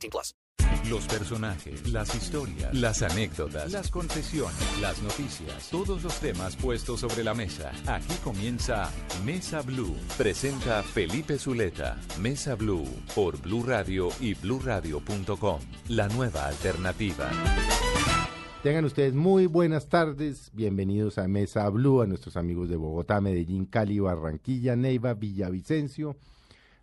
18 plus. Los personajes, las historias, las anécdotas, las confesiones, las noticias, todos los temas puestos sobre la mesa. Aquí comienza Mesa Blue. Presenta Felipe Zuleta. Mesa Blue por Blue Radio y BlueRadio.com. La nueva alternativa. Tengan ustedes muy buenas tardes, bienvenidos a Mesa Blue, a nuestros amigos de Bogotá, Medellín, Cali, Barranquilla, Neiva, Villavicencio.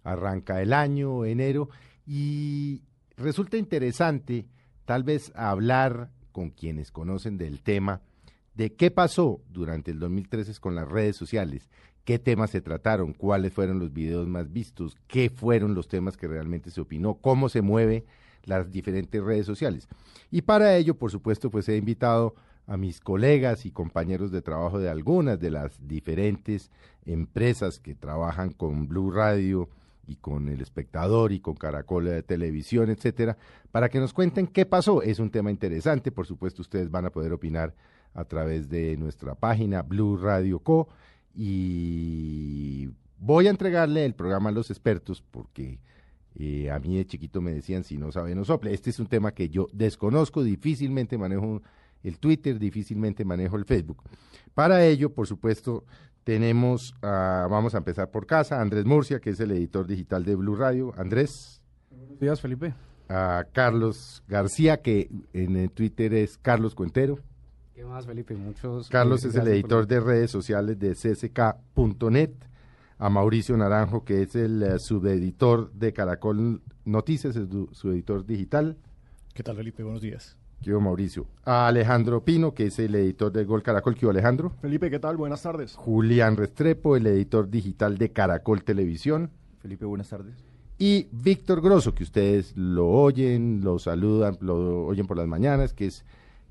Arranca el año, enero, y resulta interesante tal vez hablar con quienes conocen del tema de qué pasó durante el 2013 con las redes sociales, qué temas se trataron, cuáles fueron los videos más vistos, qué fueron los temas que realmente se opinó, cómo se mueve las diferentes redes sociales. Y para ello, por supuesto, pues he invitado a mis colegas y compañeros de trabajo de algunas de las diferentes empresas que trabajan con Blue Radio y con El Espectador y con Caracol de Televisión, etcétera, para que nos cuenten qué pasó. Es un tema interesante, por supuesto, ustedes van a poder opinar a través de nuestra página Blue Radio Co. Y voy a entregarle el programa a los expertos porque eh, a mí de chiquito me decían, si no sabe, no sople. Este es un tema que yo desconozco, difícilmente manejo el Twitter, difícilmente manejo el Facebook. Para ello, por supuesto, tenemos, vamos a empezar por casa, Andrés Murcia, que es el editor digital de Blue Radio. Andrés. Buenos días, Felipe. A Carlos García, que en Twitter es Carlos Cuentero. ¿Qué más, Felipe? Muchos. Carlos es el editor de redes sociales de csk.net a Mauricio Naranjo, que es el eh, subeditor de Caracol Noticias, es su, editor digital. ¿Qué tal, Felipe? Buenos días. Quiero Mauricio. A Alejandro Pino, que es el editor de Gol Caracol. ¿Qué Alejandro? Felipe, ¿qué tal? Buenas tardes. Julián Restrepo, el editor digital de Caracol Televisión. Felipe, buenas tardes. Y Víctor Grosso, que ustedes lo oyen, lo saludan, lo oyen por las mañanas, que es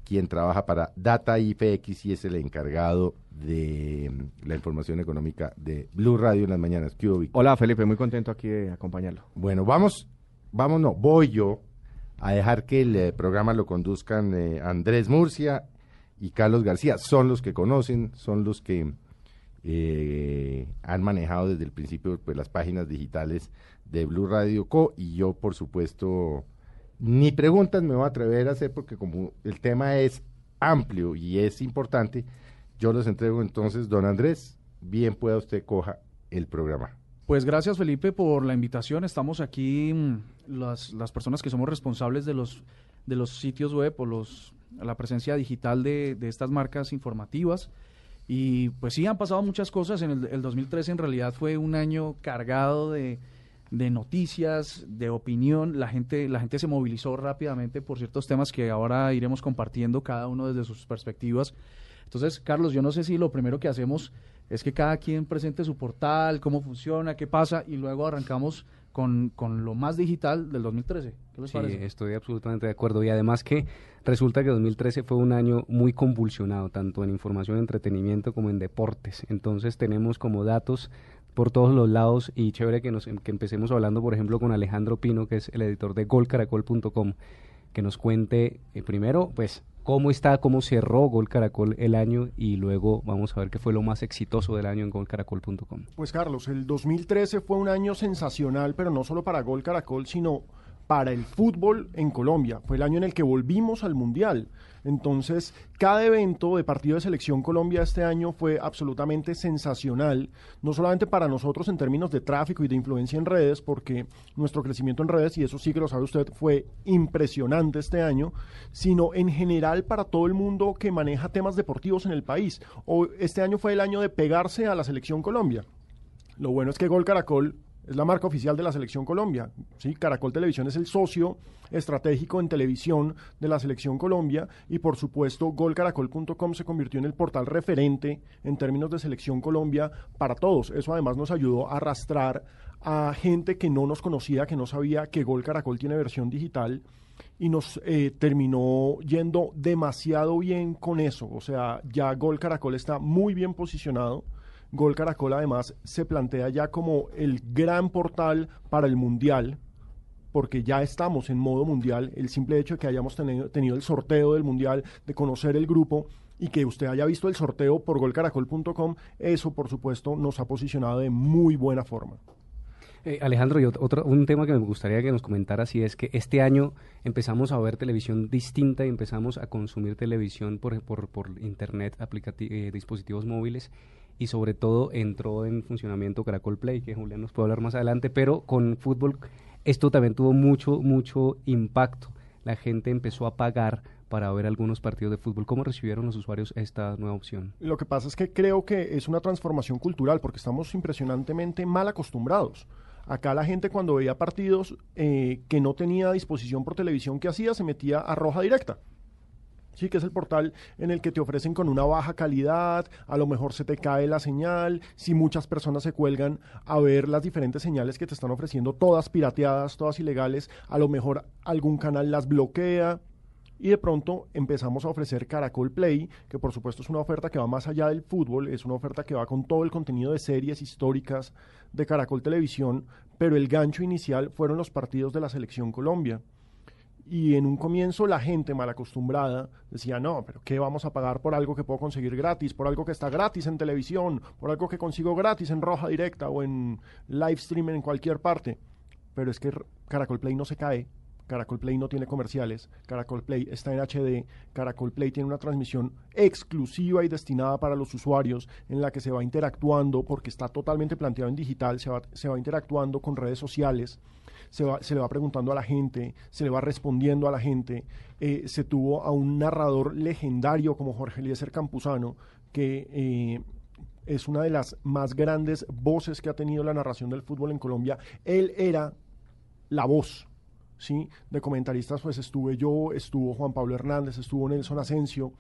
quien trabaja para Data IFX y es el encargado de mm, la información económica de Blue Radio en las mañanas. ¿Qué Hola Felipe, muy contento aquí de acompañarlo. Bueno, vamos, vamos, no, voy yo a dejar que el eh, programa lo conduzcan eh, Andrés Murcia y Carlos García. Son los que conocen, son los que eh, han manejado desde el principio pues, las páginas digitales de Blue Radio Co. Y yo, por supuesto, ni preguntas me voy a atrever a hacer porque como el tema es amplio y es importante, yo los entrego entonces, don Andrés, bien pueda usted coja el programa. Pues gracias Felipe por la invitación. Estamos aquí mm, las, las personas que somos responsables de los, de los sitios web o los, la presencia digital de, de estas marcas informativas. Y pues sí, han pasado muchas cosas. En el, el 2013 en realidad fue un año cargado de, de noticias, de opinión. La gente, la gente se movilizó rápidamente por ciertos temas que ahora iremos compartiendo cada uno desde sus perspectivas. Entonces, Carlos, yo no sé si lo primero que hacemos es que cada quien presente su portal, cómo funciona, qué pasa, y luego arrancamos con, con lo más digital del 2013. ¿Qué les sí, estoy absolutamente de acuerdo. Y además que resulta que 2013 fue un año muy convulsionado, tanto en información, entretenimiento como en deportes. Entonces tenemos como datos por todos los lados y chévere que, nos, que empecemos hablando, por ejemplo, con Alejandro Pino, que es el editor de golcaracol.com, que nos cuente eh, primero, pues, cómo está, cómo cerró Gol Caracol el año y luego vamos a ver qué fue lo más exitoso del año en golcaracol.com. Pues Carlos, el 2013 fue un año sensacional, pero no solo para Gol Caracol, sino para el fútbol en Colombia. Fue el año en el que volvimos al Mundial. Entonces, cada evento de partido de selección Colombia este año fue absolutamente sensacional, no solamente para nosotros en términos de tráfico y de influencia en redes, porque nuestro crecimiento en redes, y eso sí que lo sabe usted, fue impresionante este año, sino en general para todo el mundo que maneja temas deportivos en el país. Este año fue el año de pegarse a la selección Colombia. Lo bueno es que Gol Caracol es la marca oficial de la Selección Colombia. ¿sí? Caracol Televisión es el socio estratégico en televisión de la Selección Colombia y por supuesto golcaracol.com se convirtió en el portal referente en términos de Selección Colombia para todos. Eso además nos ayudó a arrastrar a gente que no nos conocía, que no sabía que Gol Caracol tiene versión digital y nos eh, terminó yendo demasiado bien con eso. O sea, ya Gol Caracol está muy bien posicionado. Gol Caracol además se plantea ya como el gran portal para el Mundial, porque ya estamos en modo Mundial. El simple hecho de que hayamos tenido, tenido el sorteo del Mundial, de conocer el grupo y que usted haya visto el sorteo por golcaracol.com, eso por supuesto nos ha posicionado de muy buena forma. Eh, Alejandro, y otro, un tema que me gustaría que nos comentara si es que este año empezamos a ver televisión distinta y empezamos a consumir televisión por, por, por internet, eh, dispositivos móviles y sobre todo entró en funcionamiento Caracol Play, que Julián nos puede hablar más adelante, pero con fútbol esto también tuvo mucho, mucho impacto. La gente empezó a pagar para ver algunos partidos de fútbol. ¿Cómo recibieron los usuarios esta nueva opción? Lo que pasa es que creo que es una transformación cultural porque estamos impresionantemente mal acostumbrados. Acá la gente cuando veía partidos eh, que no tenía disposición por televisión, ¿qué hacía? Se metía a Roja Directa. Sí, que es el portal en el que te ofrecen con una baja calidad, a lo mejor se te cae la señal, si muchas personas se cuelgan a ver las diferentes señales que te están ofreciendo, todas pirateadas, todas ilegales, a lo mejor algún canal las bloquea. Y de pronto empezamos a ofrecer Caracol Play, que por supuesto es una oferta que va más allá del fútbol, es una oferta que va con todo el contenido de series históricas de Caracol Televisión, pero el gancho inicial fueron los partidos de la Selección Colombia. Y en un comienzo la gente mal acostumbrada decía, no, pero ¿qué vamos a pagar por algo que puedo conseguir gratis, por algo que está gratis en televisión, por algo que consigo gratis en Roja Directa o en live stream en cualquier parte? Pero es que Caracol Play no se cae, Caracol Play no tiene comerciales, Caracol Play está en HD, Caracol Play tiene una transmisión exclusiva y destinada para los usuarios en la que se va interactuando, porque está totalmente planteado en digital, se va, se va interactuando con redes sociales, se, le va preguntando a la gente, se le va respondiendo a la gente. Eh, se tuvo a un narrador legendario como Jorge Eliezer Campuzano, que... Eh, es una de las más grandes voces que ha tenido la narración del fútbol en Colombia. Él era la voz, ¿sí? De comentaristas, pues estuve yo, estuvo Juan Pablo Hernández, estuvo Nelson Asensio,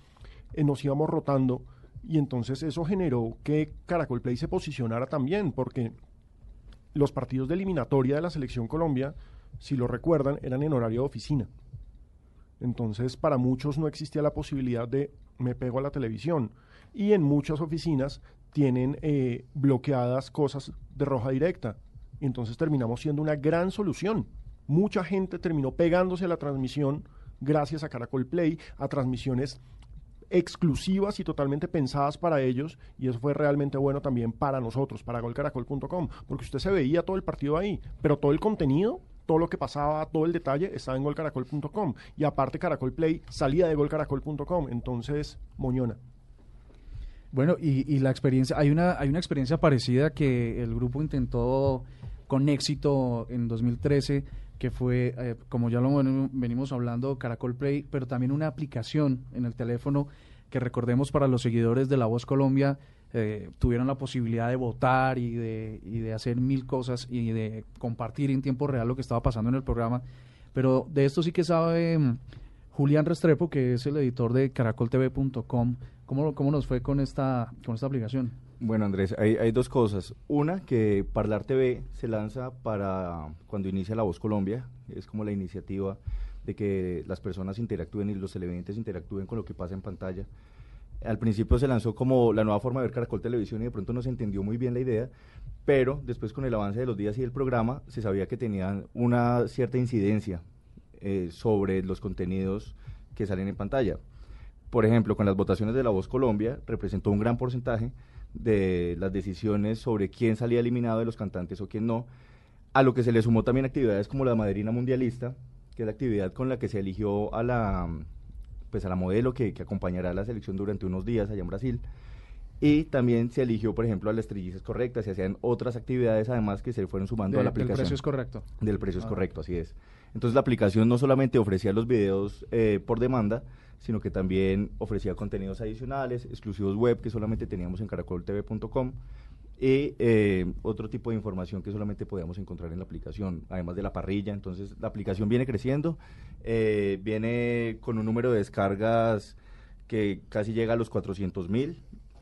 eh, nos íbamos rotando y entonces eso generó que Caracol Play se posicionara también, porque los partidos de eliminatoria de la Selección Colombia, si lo recuerdan, eran en horario de oficina. Entonces, para muchos no existía la posibilidad de me pego a la televisión. Y en muchas oficinas tienen eh, bloqueadas cosas de roja directa. Entonces terminamos siendo una gran solución mucha gente terminó pegándose a la transmisión gracias a Caracol Play, a transmisiones exclusivas y totalmente pensadas para ellos y eso fue realmente bueno también para nosotros, para golcaracol.com, porque usted se veía todo el partido ahí, pero todo el contenido, todo lo que pasaba, todo el detalle estaba en golcaracol.com y aparte Caracol Play salía de golcaracol.com, entonces moñona. Bueno, y, y, la experiencia, hay una, hay una experiencia parecida que el grupo intentó con éxito en 2013 que fue, eh, como ya lo venimos hablando, Caracol Play, pero también una aplicación en el teléfono que recordemos para los seguidores de La Voz Colombia, eh, tuvieron la posibilidad de votar y de, y de hacer mil cosas y de compartir en tiempo real lo que estaba pasando en el programa. Pero de esto sí que sabe mm, Julián Restrepo, que es el editor de caracoltv.com. ¿Cómo, ¿Cómo nos fue con esta, con esta aplicación? Bueno, Andrés, hay, hay, dos cosas. Una, que Parlar TV se lanza para cuando inicia La Voz Colombia. Es como la iniciativa de que las personas interactúen y los televidentes interactúen con lo que pasa en pantalla. Al principio se lanzó como la nueva forma de ver Caracol Televisión y de pronto no se entendió muy bien la idea, pero después con el avance de los días y del programa se sabía que tenían una cierta incidencia eh, sobre los contenidos que salen en pantalla. Por ejemplo, con las votaciones de La Voz Colombia representó un gran porcentaje de las decisiones sobre quién salía eliminado de los cantantes o quién no, a lo que se le sumó también actividades como la Madrina Mundialista, que es la actividad con la que se eligió a la, pues a la modelo que, que acompañará a la selección durante unos días allá en Brasil. Y también se eligió, por ejemplo, a las trillizas correctas, se hacían otras actividades además que se fueron sumando a la aplicación. Del precio es correcto. Del precio es ah. correcto, así es. Entonces la aplicación no solamente ofrecía los videos eh, por demanda, sino que también ofrecía contenidos adicionales, exclusivos web que solamente teníamos en caracoltv.com, y eh, otro tipo de información que solamente podíamos encontrar en la aplicación, además de la parrilla. Entonces, la aplicación viene creciendo, eh, viene con un número de descargas que casi llega a los 400 mil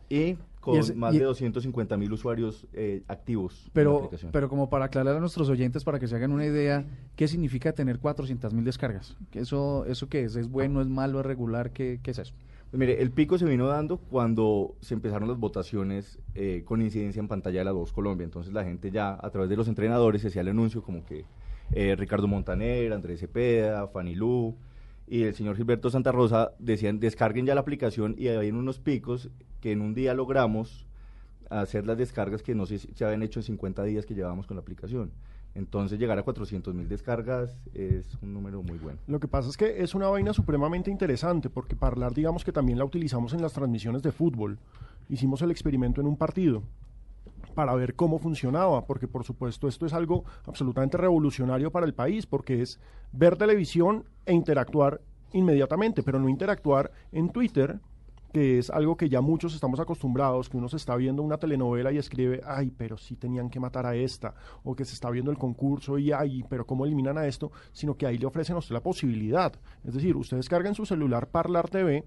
y con ese- más y- de 250 mil usuarios eh, activos. en la Pero, pero como para aclarar a nuestros oyentes, para que se hagan una idea, ¿qué significa tener 400 mil descargas? ¿Que ¿Eso, ¿Eso qué es? ¿Es bueno, es malo, es regular? ¿Qué, qué es eso? Pues mire, el pico se vino dando cuando se empezaron las votaciones eh, con incidencia en pantalla de la 2 Colombia. Entonces la gente ya a través de los entrenadores se hacía el anuncio como que eh, Ricardo Montaner, Andrés Cepeda, Fanny Lu y el señor Gilberto Santa Rosa decían descarguen ya la aplicación y había unos picos que en un día logramos hacer las descargas que no se, se habían hecho en 50 días que llevábamos con la aplicación. Entonces llegar a 400 mil descargas es un número muy bueno. Lo que pasa es que es una vaina supremamente interesante porque Parlar, digamos que también la utilizamos en las transmisiones de fútbol. Hicimos el experimento en un partido para ver cómo funcionaba, porque por supuesto esto es algo absolutamente revolucionario para el país, porque es ver televisión e interactuar inmediatamente, pero no interactuar en Twitter, que es algo que ya muchos estamos acostumbrados, que uno se está viendo una telenovela y escribe, ay, pero sí tenían que matar a esta, o que se está viendo el concurso y, ay, pero ¿cómo eliminan a esto? Sino que ahí le ofrecen a usted la posibilidad. Es decir, ustedes cargan su celular Parlar TV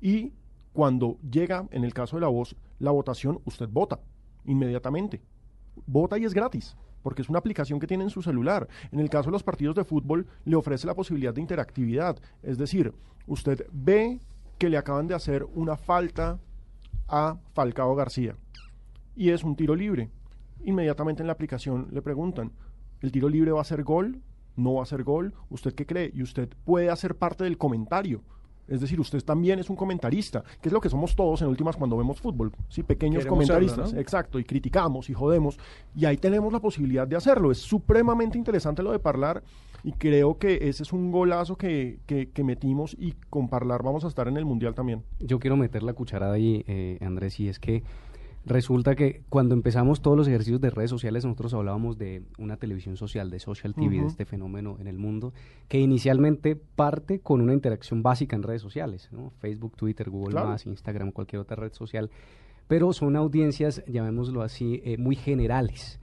y cuando llega, en el caso de la voz, la votación, usted vota inmediatamente. Vota y es gratis, porque es una aplicación que tiene en su celular. En el caso de los partidos de fútbol, le ofrece la posibilidad de interactividad. Es decir, usted ve que le acaban de hacer una falta a Falcao García y es un tiro libre. Inmediatamente en la aplicación le preguntan, ¿el tiro libre va a ser gol? ¿No va a ser gol? ¿Usted qué cree? Y usted puede hacer parte del comentario. Es decir, usted también es un comentarista, que es lo que somos todos en últimas cuando vemos fútbol. Sí, pequeños Queremos serlo, comentaristas. ¿no? Exacto, y criticamos y jodemos. Y ahí tenemos la posibilidad de hacerlo. Es supremamente interesante lo de Parlar y creo que ese es un golazo que, que, que metimos y con Parlar vamos a estar en el Mundial también. Yo quiero meter la cucharada ahí, eh, Andrés, y es que resulta que cuando empezamos todos los ejercicios de redes sociales, nosotros hablábamos de una televisión social, de social TV, de este fenómeno en el mundo, que inicialmente parte con una interacción básica en redes sociales, ¿no? Facebook, Twitter, Google Claro. Más, Instagram, cualquier otra red social, pero son audiencias, llamémoslo así, eh, muy generales.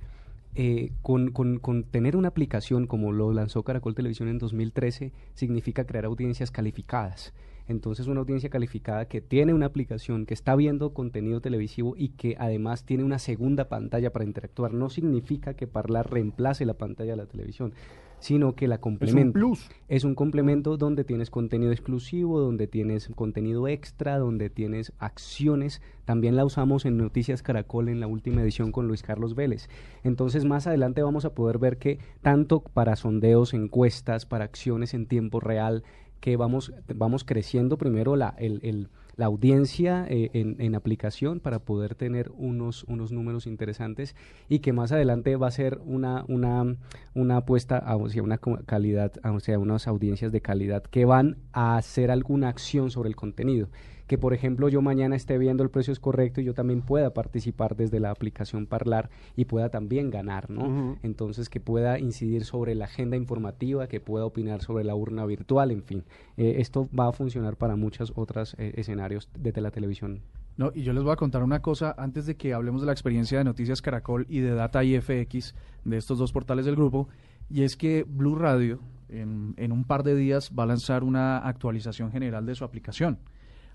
Eh, con, con- con tener una aplicación como lo lanzó Caracol Televisión en 2013 significa crear audiencias calificadas. Entonces una audiencia calificada que tiene una aplicación, que está viendo contenido televisivo y que además tiene una segunda pantalla para interactuar, no significa que Parlar reemplace la pantalla de la televisión, sino que la complementa. plus. Es un complemento donde tienes contenido exclusivo, donde tienes contenido extra, donde tienes acciones. También la usamos en Noticias Caracol en la última edición con Luis Carlos Vélez. Entonces más adelante vamos a poder ver que tanto para sondeos, encuestas, para acciones en tiempo real, que vamos, vamos creciendo primero la, el- el- la audiencia eh, en, en aplicación para poder tener unos, unos números interesantes y que más adelante va a ser una, una, una apuesta hacia una calidad, hacia unas audiencias de calidad que van a hacer alguna acción sobre el contenido. Que por ejemplo yo mañana esté viendo el precio es correcto y yo también pueda participar desde la aplicación Parlar y pueda también ganar, ¿no? Entonces que pueda incidir sobre la agenda informativa, que pueda opinar sobre la urna virtual, en fin. Eh, esto va a funcionar para muchos otros eh, escenarios desde la televisión. No, y yo les voy a contar una cosa antes de que hablemos de la experiencia de Noticias Caracol y de Data IFX, de estos dos portales del grupo, y es que Blue Radio en, en un par de días va a lanzar una actualización general de su aplicación.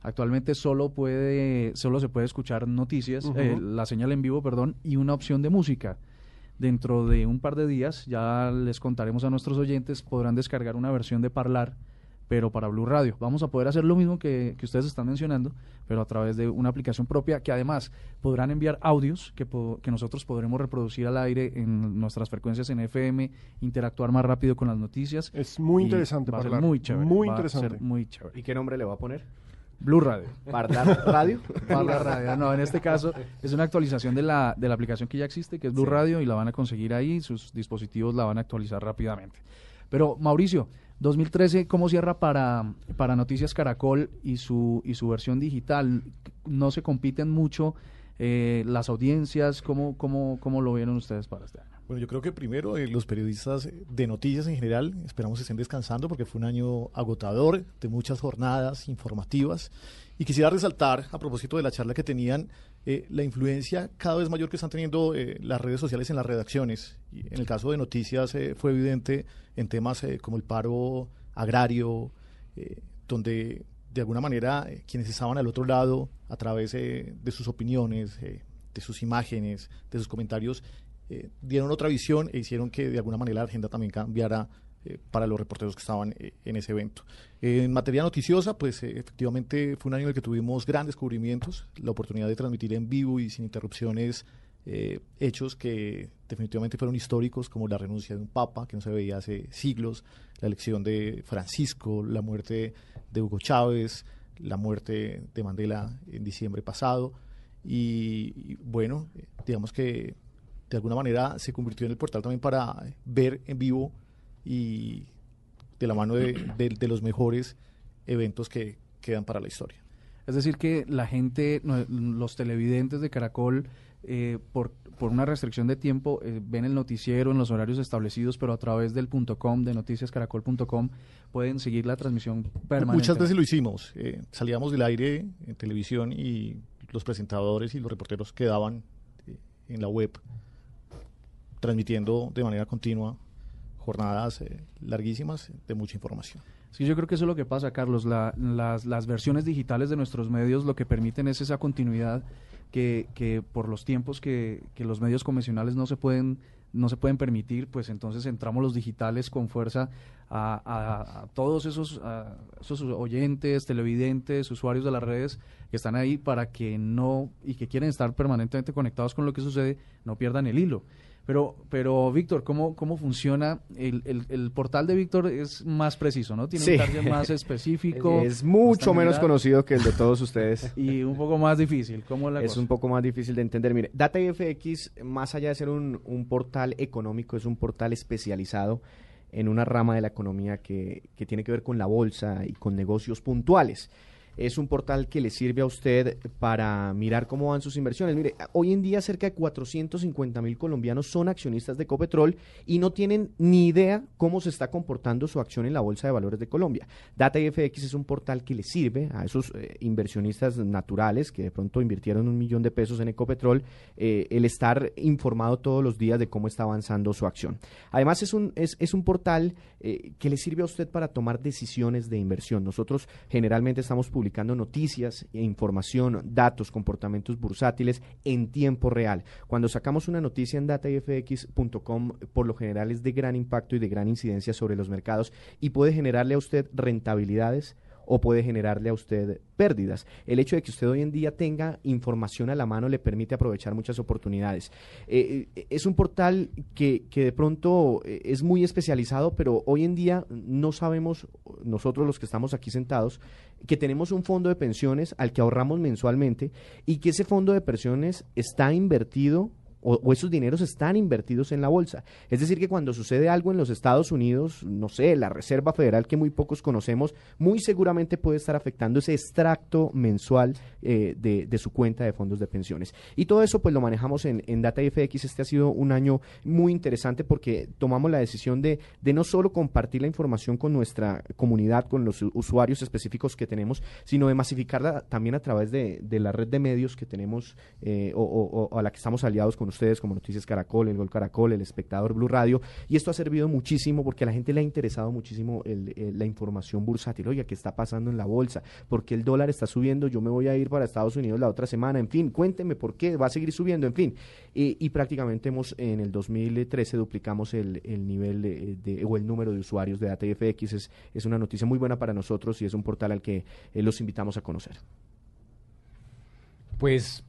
Actualmente solo puede, solo se puede escuchar noticias, eh, la señal en vivo, perdón, y una opción de música. Dentro de un par de días, ya les contaremos a nuestros oyentes, podrán descargar una versión de Parlar, pero para Blue Radio. Vamos a poder hacer lo mismo que, que ustedes están mencionando, pero a través de una aplicación propia que además podrán enviar audios que, po- que nosotros podremos reproducir al aire en nuestras frecuencias en FM, interactuar más rápido con las noticias. Es muy interesante va a ser Parlar, muy chévere. muy va a interesante. ser muy chévere. ¿Y qué nombre le va a poner? Blue Radio. ¿Parlar Radio? Parlar Radio. No, en este caso es una actualización de la, de la aplicación que ya existe, que es Blue Sí. Radio, y la van a conseguir ahí, sus dispositivos la van a actualizar rápidamente. Pero, Mauricio, 2013, ¿cómo cierra para, para Noticias Caracol y su, y su versión digital? ¿No se compiten mucho eh, las audiencias? ¿Cómo, cómo, ¿Cómo lo vieron ustedes para este año? Bueno, yo creo que primero eh, los periodistas de noticias en general esperamos que estén descansando porque fue un año agotador de muchas jornadas informativas y quisiera resaltar a propósito de la charla que tenían eh, la influencia cada vez mayor que están teniendo eh, las redes sociales en las redacciones. Y en el caso de noticias eh, fue evidente en temas eh, como el paro agrario, eh, donde de alguna manera eh, quienes estaban al otro lado a través eh, de sus opiniones, eh, de sus imágenes, de sus comentarios, eh, dieron otra visión e hicieron que de alguna manera la agenda también cambiara eh, para los reporteros que estaban eh, en ese evento. en materia noticiosa, pues efectivamente fue un año en el que tuvimos grandes descubrimientos, la oportunidad de transmitir en vivo y sin interrupciones hechos que definitivamente fueron históricos, como la renuncia de un papa que no se veía hace siglos, la elección de Francisco, la muerte de Hugo Chávez, la muerte de Mandela en diciembre pasado. Y, y bueno, digamos que de alguna manera se convirtió en el portal también para ver en vivo y de la mano de, de- de los mejores eventos que quedan para la historia. Es decir, que la gente, los televidentes de Caracol, eh, por, por una restricción de tiempo, eh, ven el noticiero en los horarios establecidos, pero a través del punto .com, de noticiascaracol.com, pueden seguir la transmisión permanente. Muchas veces lo hicimos. eh, salíamos del aire en televisión y los presentadores y los reporteros quedaban eh, en la web transmitiendo de manera continua jornadas eh, larguísimas de mucha información. Sí, yo creo que eso es lo que pasa, Carlos. La- las, las versiones digitales de nuestros medios lo que permiten es esa continuidad que, que por los tiempos que, que los medios convencionales no se pueden no se pueden permitir, pues entonces entramos los digitales con fuerza a, todos esos oyentes, televidentes, usuarios de las redes que están ahí para que no y que quieren estar permanentemente conectados con lo que sucede, no pierdan el hilo. Pero, pero Víctor, ¿cómo, cómo funciona? El, el, el portal de Víctor es más preciso, ¿no? Tiene Sí. un target más específico. Es mucho menos conocido que el de todos ustedes. Y un poco más difícil. ¿Cómo la es cosa? un poco más difícil de entender. Mire, DataIFX, más allá de ser un, un portal económico, es un portal especializado en una rama de la economía que, que tiene que ver con la bolsa y con negocios puntuales. Es un portal que le sirve a usted para mirar cómo van sus inversiones. Mire, hoy en día cerca de 450 mil colombianos son accionistas de Copetrol y no tienen ni idea cómo se está comportando su acción en la Bolsa de Valores de Colombia. DataIFX es un portal que le sirve a esos eh, inversionistas naturales que de pronto invirtieron un millón de pesos en Ecopetrol eh, el estar informado todos los días de cómo está avanzando su acción. Además es un, es, es un portal eh, que le sirve a usted para tomar decisiones de inversión. Nosotros generalmente estamos publicando noticias, e información, datos, comportamientos bursátiles en tiempo real. Cuando sacamos una noticia en datafx.com, por lo general es de gran impacto y de gran incidencia sobre los mercados y puede generarle a usted rentabilidades o puede generarle a usted pérdidas. El hecho de que usted hoy en día tenga información a la mano le permite aprovechar muchas oportunidades. Eh, eh, es un portal que, que de pronto eh, es muy especializado, pero hoy en día no sabemos, nosotros los que estamos aquí sentados, que tenemos un fondo de pensiones al que ahorramos mensualmente y que ese fondo de pensiones está invertido o, esos dineros están invertidos en la bolsa. Es decir, que cuando sucede algo en los Estados Unidos, no sé, la Reserva Federal que muy pocos conocemos, muy seguramente puede estar afectando ese extracto mensual eh, de, de su cuenta de fondos de pensiones. Y todo eso pues lo manejamos en, en DataFX. Este ha sido un año muy interesante porque tomamos la decisión de, de no solo compartir la información con nuestra comunidad, con los usuarios específicos que tenemos, sino de masificarla también a través de, de la red de medios que tenemos eh, o, o- o a la que estamos aliados con ustedes, como Noticias Caracol, El Gol Caracol, El Espectador Blue Radio. Y esto ha servido muchísimo porque a la gente le ha interesado muchísimo el- el- la información bursátil. Oiga, ¿qué está pasando en la bolsa? porque el dólar está subiendo? Yo me voy a ir para Estados Unidos la otra semana. En fin, cuénteme por qué va a seguir subiendo. En fin, y, y prácticamente hemos en el 2013 duplicamos el, el nivel de, o el número de usuarios de DataFX. Es, es una noticia muy buena para nosotros y es un portal al que eh, los invitamos a conocer. Pues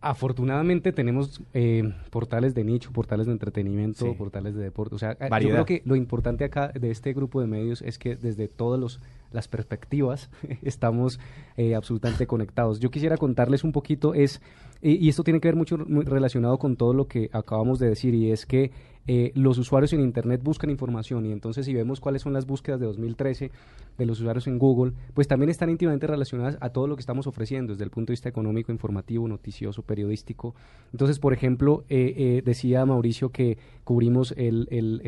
afortunadamente tenemos eh, portales de nicho, portales de entretenimiento, Sí. portales de deporte. O sea, eh, yo creo que lo importante acá de este grupo de medios es que desde todos los las perspectivas, estamos eh, absolutamente conectados. Yo quisiera contarles un poquito, es, y, y esto tiene que ver mucho muy relacionado con todo lo que acabamos de decir, y es que eh, los usuarios en Internet buscan información y entonces si vemos cuáles son las búsquedas de 2013 de los usuarios en Google, pues también están íntimamente relacionadas a todo lo que estamos ofreciendo desde el punto de vista económico, informativo, noticioso, periodístico. Entonces, por ejemplo, eh, eh, decía Mauricio que cubrimos el, el,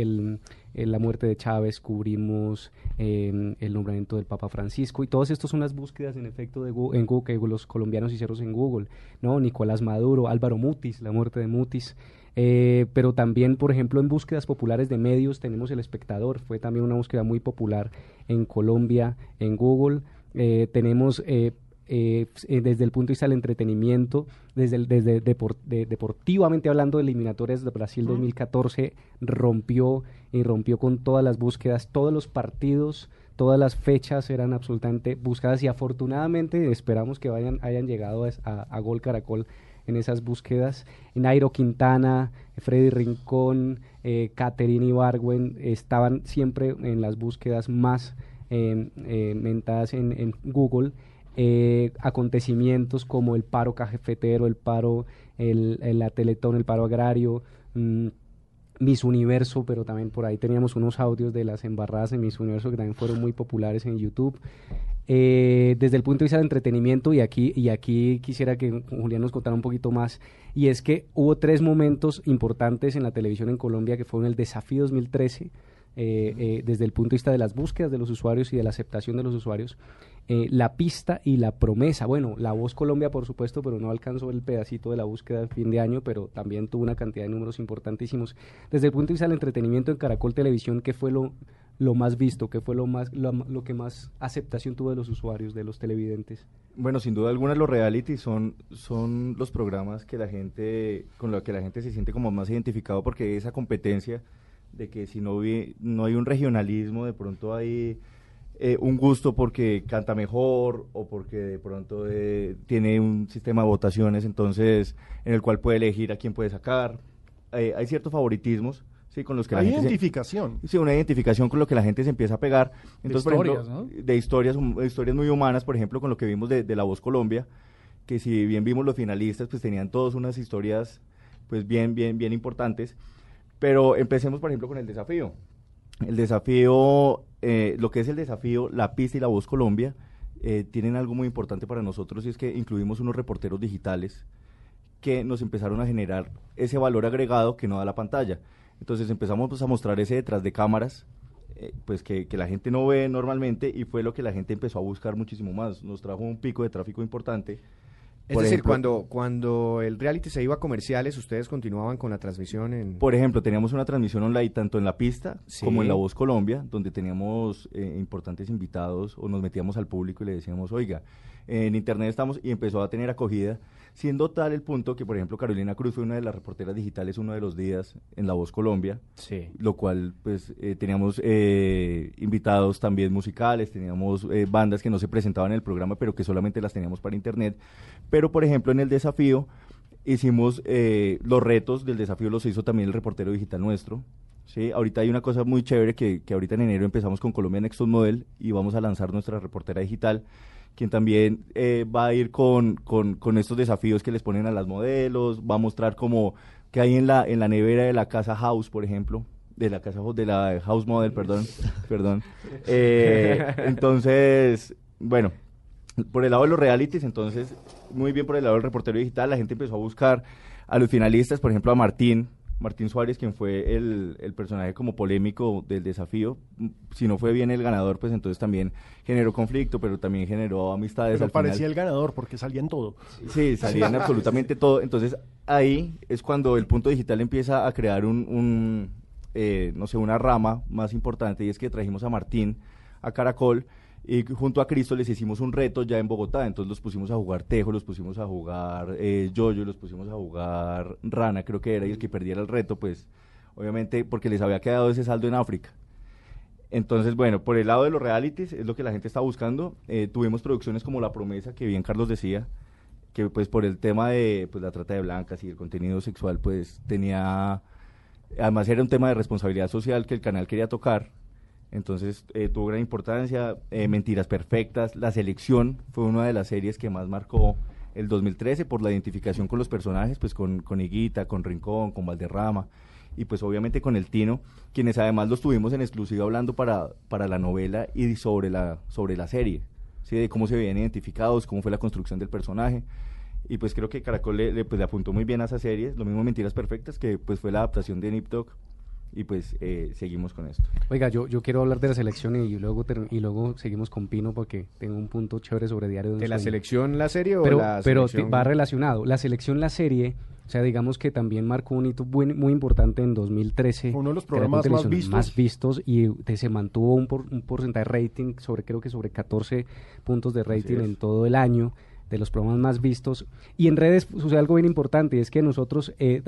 el, la muerte de Chávez, cubrimos eh, el nombramiento del Papa Francisco y todos estos son las búsquedas en efecto de Gu- en Google que los colombianos hicieron en Google, ¿no? Nicolás Maduro, Álvaro Mutis, la muerte de Mutis. Eh, pero también, por ejemplo, en búsquedas populares de medios tenemos El Espectador, fue también una búsqueda muy popular en Colombia, en Google. Eh, tenemos eh, eh, desde el punto de vista del entretenimiento, desde, el- desde depor- de- deportivamente hablando de eliminatorias de Brasil 2014, rompió y rompió con todas las búsquedas, todos los partidos, todas las fechas eran absolutamente buscadas y afortunadamente esperamos que vayan, hayan llegado a, es- a- a Gol Caracol en esas búsquedas. Nairo Quintana, Freddy Rincón, eh, Caterine Ibargüen estaban siempre en las búsquedas más eh, eh, mentadas en, Google. Eh, acontecimientos como el paro cafetero, el paro, el, el- Teletón, el paro agrario, mm, Miss Universo, pero también por ahí teníamos unos audios de las embarradas en Miss Universo que también fueron muy populares en YouTube. Eh, desde el punto de vista del entretenimiento, y aquí, y aquí quisiera que Julián nos contara un poquito más, y es que hubo tres momentos importantes en la televisión en Colombia que fueron el desafío 2013, eh, eh, desde el punto de vista de las búsquedas de los usuarios y de la aceptación de los usuarios, eh, la pista y la promesa. Bueno, la voz Colombia, por supuesto, pero no alcanzó el pedacito de la búsqueda de fin de año, pero también tuvo una cantidad de números importantísimos. Desde el punto de vista del entretenimiento en Caracol Televisión, ¿qué fue lo, lo más visto? ¿Qué fue lo, más, lo, que más aceptación tuvo de los usuarios, de los televidentes? Bueno, sin duda alguna los reality son, son los programas que la gente, con los que la gente se siente como más identificado porque esa competencia de que si no, no hay un regionalismo, de pronto hay eh, un gusto porque canta mejor o porque de pronto eh, tiene un sistema de votaciones, entonces en el cual puede elegir a quién puede sacar. Eh, hay ciertos favoritismos, sí, con los que la gente se- identificación. Sí, una identificación con lo que la gente se empieza a pegar. Entonces, por historias, ejemplo, ¿no? de historias, hum- historias muy humanas, por ejemplo, con lo que vimos de, de La Voz Colombia, que si bien vimos los finalistas, pues tenían todos unas historias, pues bien, bien, bien importantes. Pero empecemos, por ejemplo, con el desafío. El desafío, eh, lo que es el desafío, la pista y la voz Colombia, eh, tienen algo muy importante para nosotros y es que incluimos unos reporteros digitales que nos empezaron a generar ese valor agregado que no da la pantalla. Entonces empezamos pues, a mostrar ese detrás de cámaras, eh, pues que, que la gente no ve normalmente y fue lo que la gente empezó a buscar muchísimo más. Nos trajo un pico de tráfico importante. Es Por decir, ejemplo- cuando, cuando el reality se iba a comerciales, ustedes continuaban con la transmisión en... Por ejemplo, teníamos una transmisión online tanto en la pista Sí. como en La Voz Colombia, donde teníamos eh, importantes invitados o nos metíamos al público y le decíamos, oiga, en internet estamos y empezó a tener acogida, siendo tal el punto que, por ejemplo, Carolina Cruz fue una de las reporteras digitales uno de los días en La Voz Colombia, Sí. lo cual pues eh, teníamos eh, invitados también musicales, teníamos eh, bandas que no se presentaban en el programa, pero que solamente las teníamos para internet. Pero, por ejemplo, en el desafío hicimos eh, los retos del desafío, los hizo también el reportero digital nuestro. ¿sí? Ahorita hay una cosa muy chévere que, que ahorita en enero empezamos con Colombia Next Model y vamos a lanzar nuestra reportera digital, quien también eh, va a ir con, con, con estos desafíos que les ponen a las modelos, va a mostrar como que hay en la, en la nevera de la casa House, por ejemplo, de la casa de la House Model, perdón, perdón. Eh, entonces, bueno, por el lado de los realities, entonces, muy bien por el lado del reportero digital, la gente empezó a buscar a los finalistas, por ejemplo, a Martín, Martín Suárez, quien fue el, el personaje como polémico del desafío. Mm, Si no fue bien el ganador, pues entonces también generó conflicto, pero también generó amistades. Pero al final. parecía el ganador porque salía en todo. Sí, salían absolutamente todo. Entonces ahí es cuando el punto digital empieza a crear un, un, eh, no sé, una rama más importante y es que trajimos a Martín a Caracol y junto a Cristo les hicimos un reto ya en Bogotá. Entonces los pusimos a jugar tejo, los pusimos a jugar eh, yoyo, los pusimos a jugar rana, creo que era, y el que perdiera el reto, pues obviamente porque les había quedado ese saldo en África. Entonces, bueno, por el lado de los realities es lo que la gente está buscando. Eh, tuvimos producciones como La Promesa, que bien Carlos decía, que pues por el tema de pues, la trata de blancas y el contenido sexual, pues tenía, además era un tema de responsabilidad social que el canal quería tocar. Entonces eh, tuvo gran importancia, eh, Mentiras Perfectas, La Selección fue una de las series que más marcó el 2013 por la identificación con los personajes, pues con, con Higuita, con Rincón, con Valderrama y pues obviamente con el Tino, quienes además los tuvimos en exclusiva hablando para, para la novela y sobre la, sobre la serie, ¿sí? de cómo se veían identificados, cómo fue la construcción del personaje. Y pues creo que Caracol le, pues, le apuntó muy bien a esa serie, lo mismo Mentiras Perfectas, que pues fue la adaptación de Nip Tuck, y pues eh, seguimos con esto. Oiga, yo, yo quiero hablar de la selección y luego ter- y luego seguimos con Pino porque tengo un punto chévere sobre Diario de, un ¿De la Sueño. selección la serie o pero, la pero selección? va relacionado. La selección, la serie, o sea, digamos que también marcó un hito buen- muy importante en 2013. Fue uno de los programas más vistos. más vistos y te- se mantuvo un, por- un porcentaje de rating sobre, creo que sobre 14 puntos de rating en todo el año de los programas más vistos. Y en redes sucede algo bien importante, y es que nosotros, eh,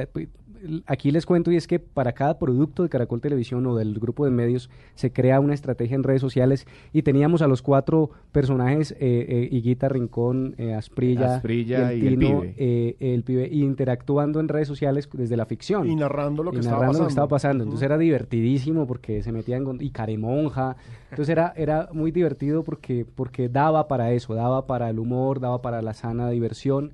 aquí les cuento, y es que para cada producto de Caracol Televisión o del grupo de medios se crea una estrategia en redes sociales y teníamos a los cuatro personajes, eh, eh, Higuita, Rincón, eh, Asprilla, Asprilla y y el pibe. eh, el pibe, y interactuando en redes sociales desde la ficción Y narrando lo que y estaba pasando. lo que estaba pasando. Entonces era divertidísimo porque se metían con, y Caremonja. Entonces era, era muy divertido porque, porque daba para eso, daba para el humor, daba para la sana diversión.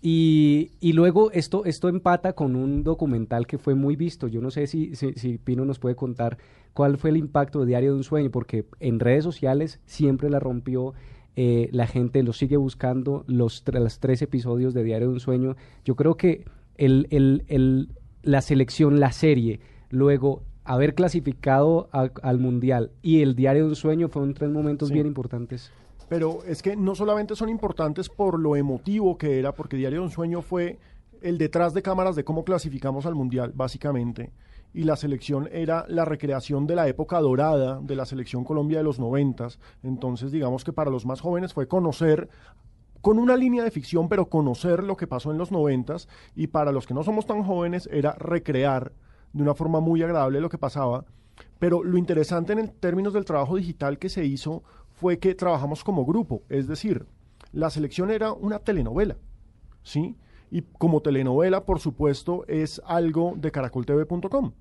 Y, y luego esto, esto empata con un documental que fue muy visto. Yo no sé si, si, si Pino nos puede contar cuál fue el impacto de Diario de un Sueño, porque en redes sociales siempre la rompió. eh, la gente lo sigue buscando, los, los tres episodios de Diario de un Sueño. Yo creo que el, el, el, la selección, la serie, luego haber clasificado a- al Mundial y el Diario de un Sueño fueron tres momentos Sí. bien importantes. Pero es que no solamente son importantes por lo emotivo que era, porque Diario de un Sueño fue el detrás de cámaras de cómo clasificamos al Mundial, básicamente. Y la selección era la recreación de la época dorada de la selección Colombia de los noventas. Entonces, digamos que para los más jóvenes fue conocer con una línea de ficción, pero conocer lo que pasó en los noventas. Y para los que no somos tan jóvenes era recrear de una forma muy agradable lo que pasaba. Pero lo interesante en términos del trabajo digital que se hizo fue que trabajamos como grupo, es decir, la selección era una telenovela, ¿sí? Y como telenovela, por supuesto, es algo de caracoltv.com.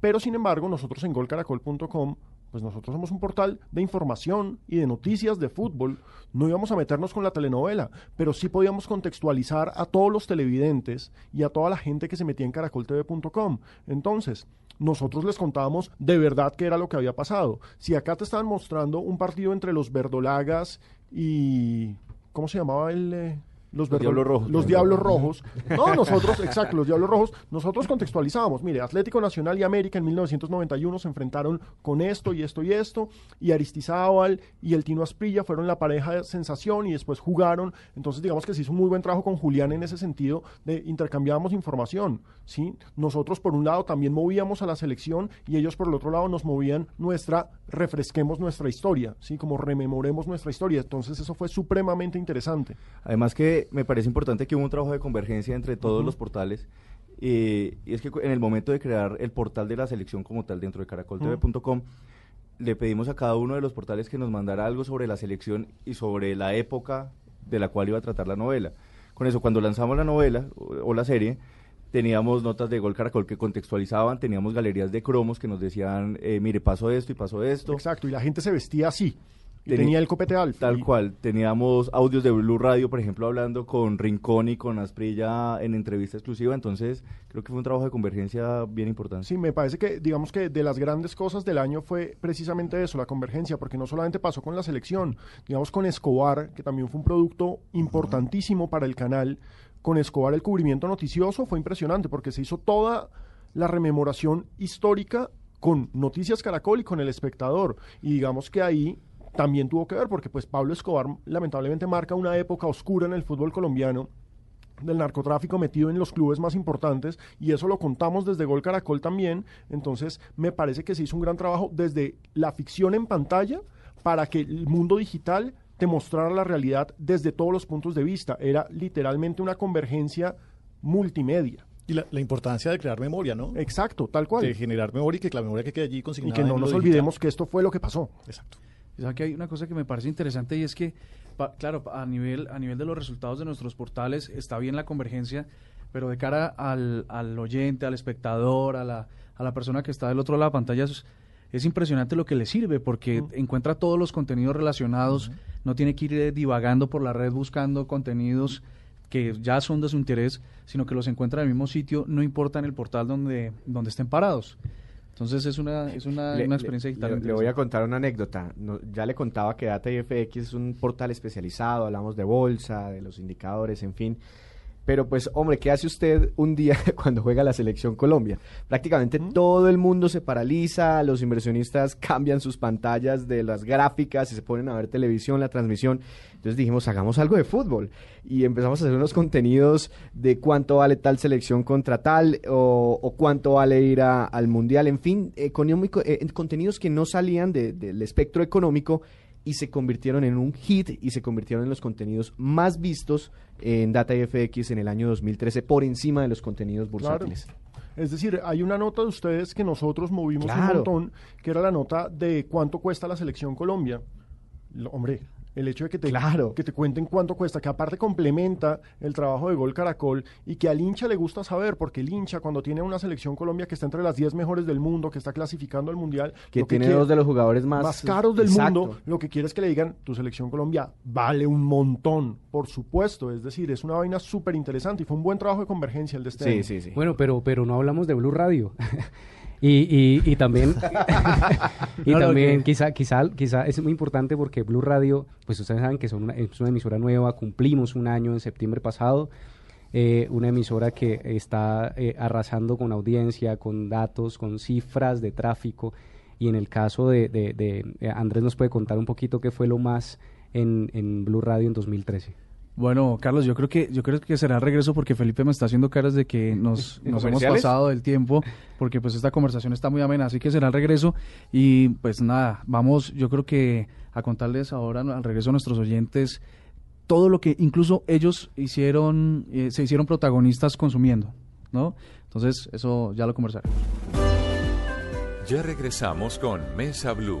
Pero sin embargo, nosotros en golcaracol.com, pues nosotros somos un portal de información y de noticias de fútbol. No íbamos a meternos con la telenovela, pero sí podíamos contextualizar a todos los televidentes y a toda la gente que se metía en caracoltv.com. Entonces, nosotros les contábamos de verdad qué era lo que había pasado. Si acá te estaban mostrando un partido entre los verdolagas y... ¿Cómo se llamaba el...? eh? Los, Diablos Rojos. Los Diablos Rojos. No, nosotros, exacto, los Diablos Rojos, nosotros contextualizábamos. Mire, Atlético Nacional y América en 1991 se enfrentaron con esto y esto y esto, y Aristizábal y el Tino Asprilla fueron la pareja de sensación y después jugaron. Entonces, digamos que se hizo un muy buen trabajo con Julián en ese sentido de intercambiábamos información, ¿sí? Nosotros, por un lado, también movíamos a la selección y ellos, por el otro lado, nos movían nuestra, refresquemos nuestra historia, ¿sí? Como rememoremos nuestra historia. Entonces, eso fue supremamente interesante. Además que me parece importante que hubo un trabajo de convergencia entre todos los portales eh, y es que en el momento de crear el portal de la selección como tal dentro de caracoltv.com le pedimos a cada uno de los portales que nos mandara algo sobre la selección y sobre la época de la cual iba a tratar la novela. Con eso, cuando lanzamos la novela o, o la serie, teníamos notas de Gol Caracol que contextualizaban, teníamos galerías de cromos que nos decían, eh, mire, pasó esto y pasó esto. Exacto, y la gente se vestía así. Tenía el copete alto. Tal y- cual. Teníamos audios de Blue Radio, por ejemplo, hablando con Rincón y con Asprilla en entrevista exclusiva. Entonces, creo que fue un trabajo de convergencia bien importante. Sí, me parece que, digamos que de las grandes cosas del año fue precisamente eso, la convergencia, porque no solamente pasó con la selección, digamos con Escobar, que también fue un producto importantísimo para el canal. Con Escobar el cubrimiento noticioso fue impresionante, porque se hizo toda la rememoración histórica con Noticias Caracol y con El Espectador. Y digamos que ahí también tuvo que ver, porque pues Pablo Escobar lamentablemente marca una época oscura en el fútbol colombiano del narcotráfico metido en los clubes más importantes y eso lo contamos desde Gol Caracol también. Entonces, me parece que se hizo un gran trabajo desde la ficción en pantalla para que el mundo digital te mostrara la realidad desde todos los puntos de vista. Era literalmente una convergencia multimedia. Y la, la importancia de crear memoria, ¿no? Exacto, tal cual. De generar memoria y que la memoria que quede allí Y consignada. que no nos digital. olvidemos que esto fue lo que pasó. Exacto. Que hay una cosa que me parece interesante y es que, pa- claro, a nivel, a nivel de los resultados de nuestros portales está bien la convergencia, pero de cara al, al oyente, al espectador, a la, a la persona que está del otro lado de la pantalla, es- es impresionante lo que le sirve porque encuentra todos los contenidos relacionados, no tiene que ir eh, divagando por la red buscando contenidos que ya son de su interés, sino que los encuentra en el mismo sitio, no importa en el portal donde, donde estén parados. Entonces es una, es una, Le- una experiencia digital. Le, le voy a contar una anécdota. No- ya le contaba que Data IFX es un portal especializado, hablamos de bolsa, de los indicadores, en fin. Pero pues, hombre, ¿qué hace usted un día cuando juega la selección Colombia? Prácticamente todo el mundo se paraliza, los inversionistas cambian sus pantallas de las gráficas y se ponen a ver televisión, la transmisión. Entonces dijimos, hagamos algo de fútbol. Y empezamos a hacer unos contenidos de cuánto vale tal selección contra tal o, o cuánto vale ir a- al mundial. En fin, económico, eh, contenidos que no salían de- del espectro económico y se convirtieron en un hit y se convirtieron en los contenidos más vistos en Data FX en el año 2013 por encima de los contenidos bursátiles. Es decir, hay una nota de ustedes que nosotros movimos Claro. un montón, que era la nota de cuánto cuesta la selección Colombia. Lo- hombre, el hecho de que te, Claro. que te cuenten cuánto cuesta, que aparte complementa el trabajo de Gol Caracol y que al hincha le gusta saber, porque el hincha cuando tiene una selección Colombia que está entre las 10 mejores del mundo, que está clasificando al Mundial, Que tiene quiere- dos de los jugadores más, más caros del Exacto. mundo, lo que quiere es que le digan, tu selección Colombia vale un montón, por supuesto, es decir, es una vaina súper interesante y fue un buen trabajo de convergencia el de este Sí, año. sí, sí. Bueno, pero, pero no hablamos de Blue Radio. y, y, y también, y No, también quizá, quizá, quizá es muy importante porque Blue Radio, pues ustedes saben que son una, es una emisora nueva, cumplimos un año en septiembre pasado, eh, una emisora que está eh, arrasando con audiencia, con datos, con cifras de tráfico. Y en el caso de, de- de, eh, Andrés nos puede contar un poquito qué fue lo más en, en Blue Radio en 2013. Bueno, Carlos, yo creo que yo creo que será el regreso porque Felipe me está haciendo caras de que nos, nos hemos pasado del tiempo porque pues esta conversación está muy amena, así que será el regreso y pues nada, vamos yo creo que a contarles ahora al regreso a nuestros oyentes todo lo que incluso ellos hicieron eh, se hicieron protagonistas consumiendo, ¿no? Entonces, eso ya lo conversaremos. Ya regresamos con Mesa Blue.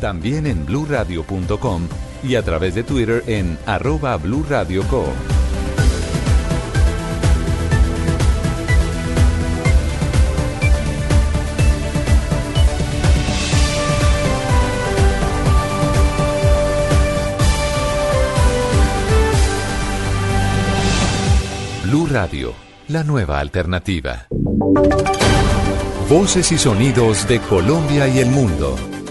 También en bluradio.com y a través de Twitter en arroba Blue Radio Co. Blue Radio, la nueva alternativa. Voces y sonidos de Colombia y el mundo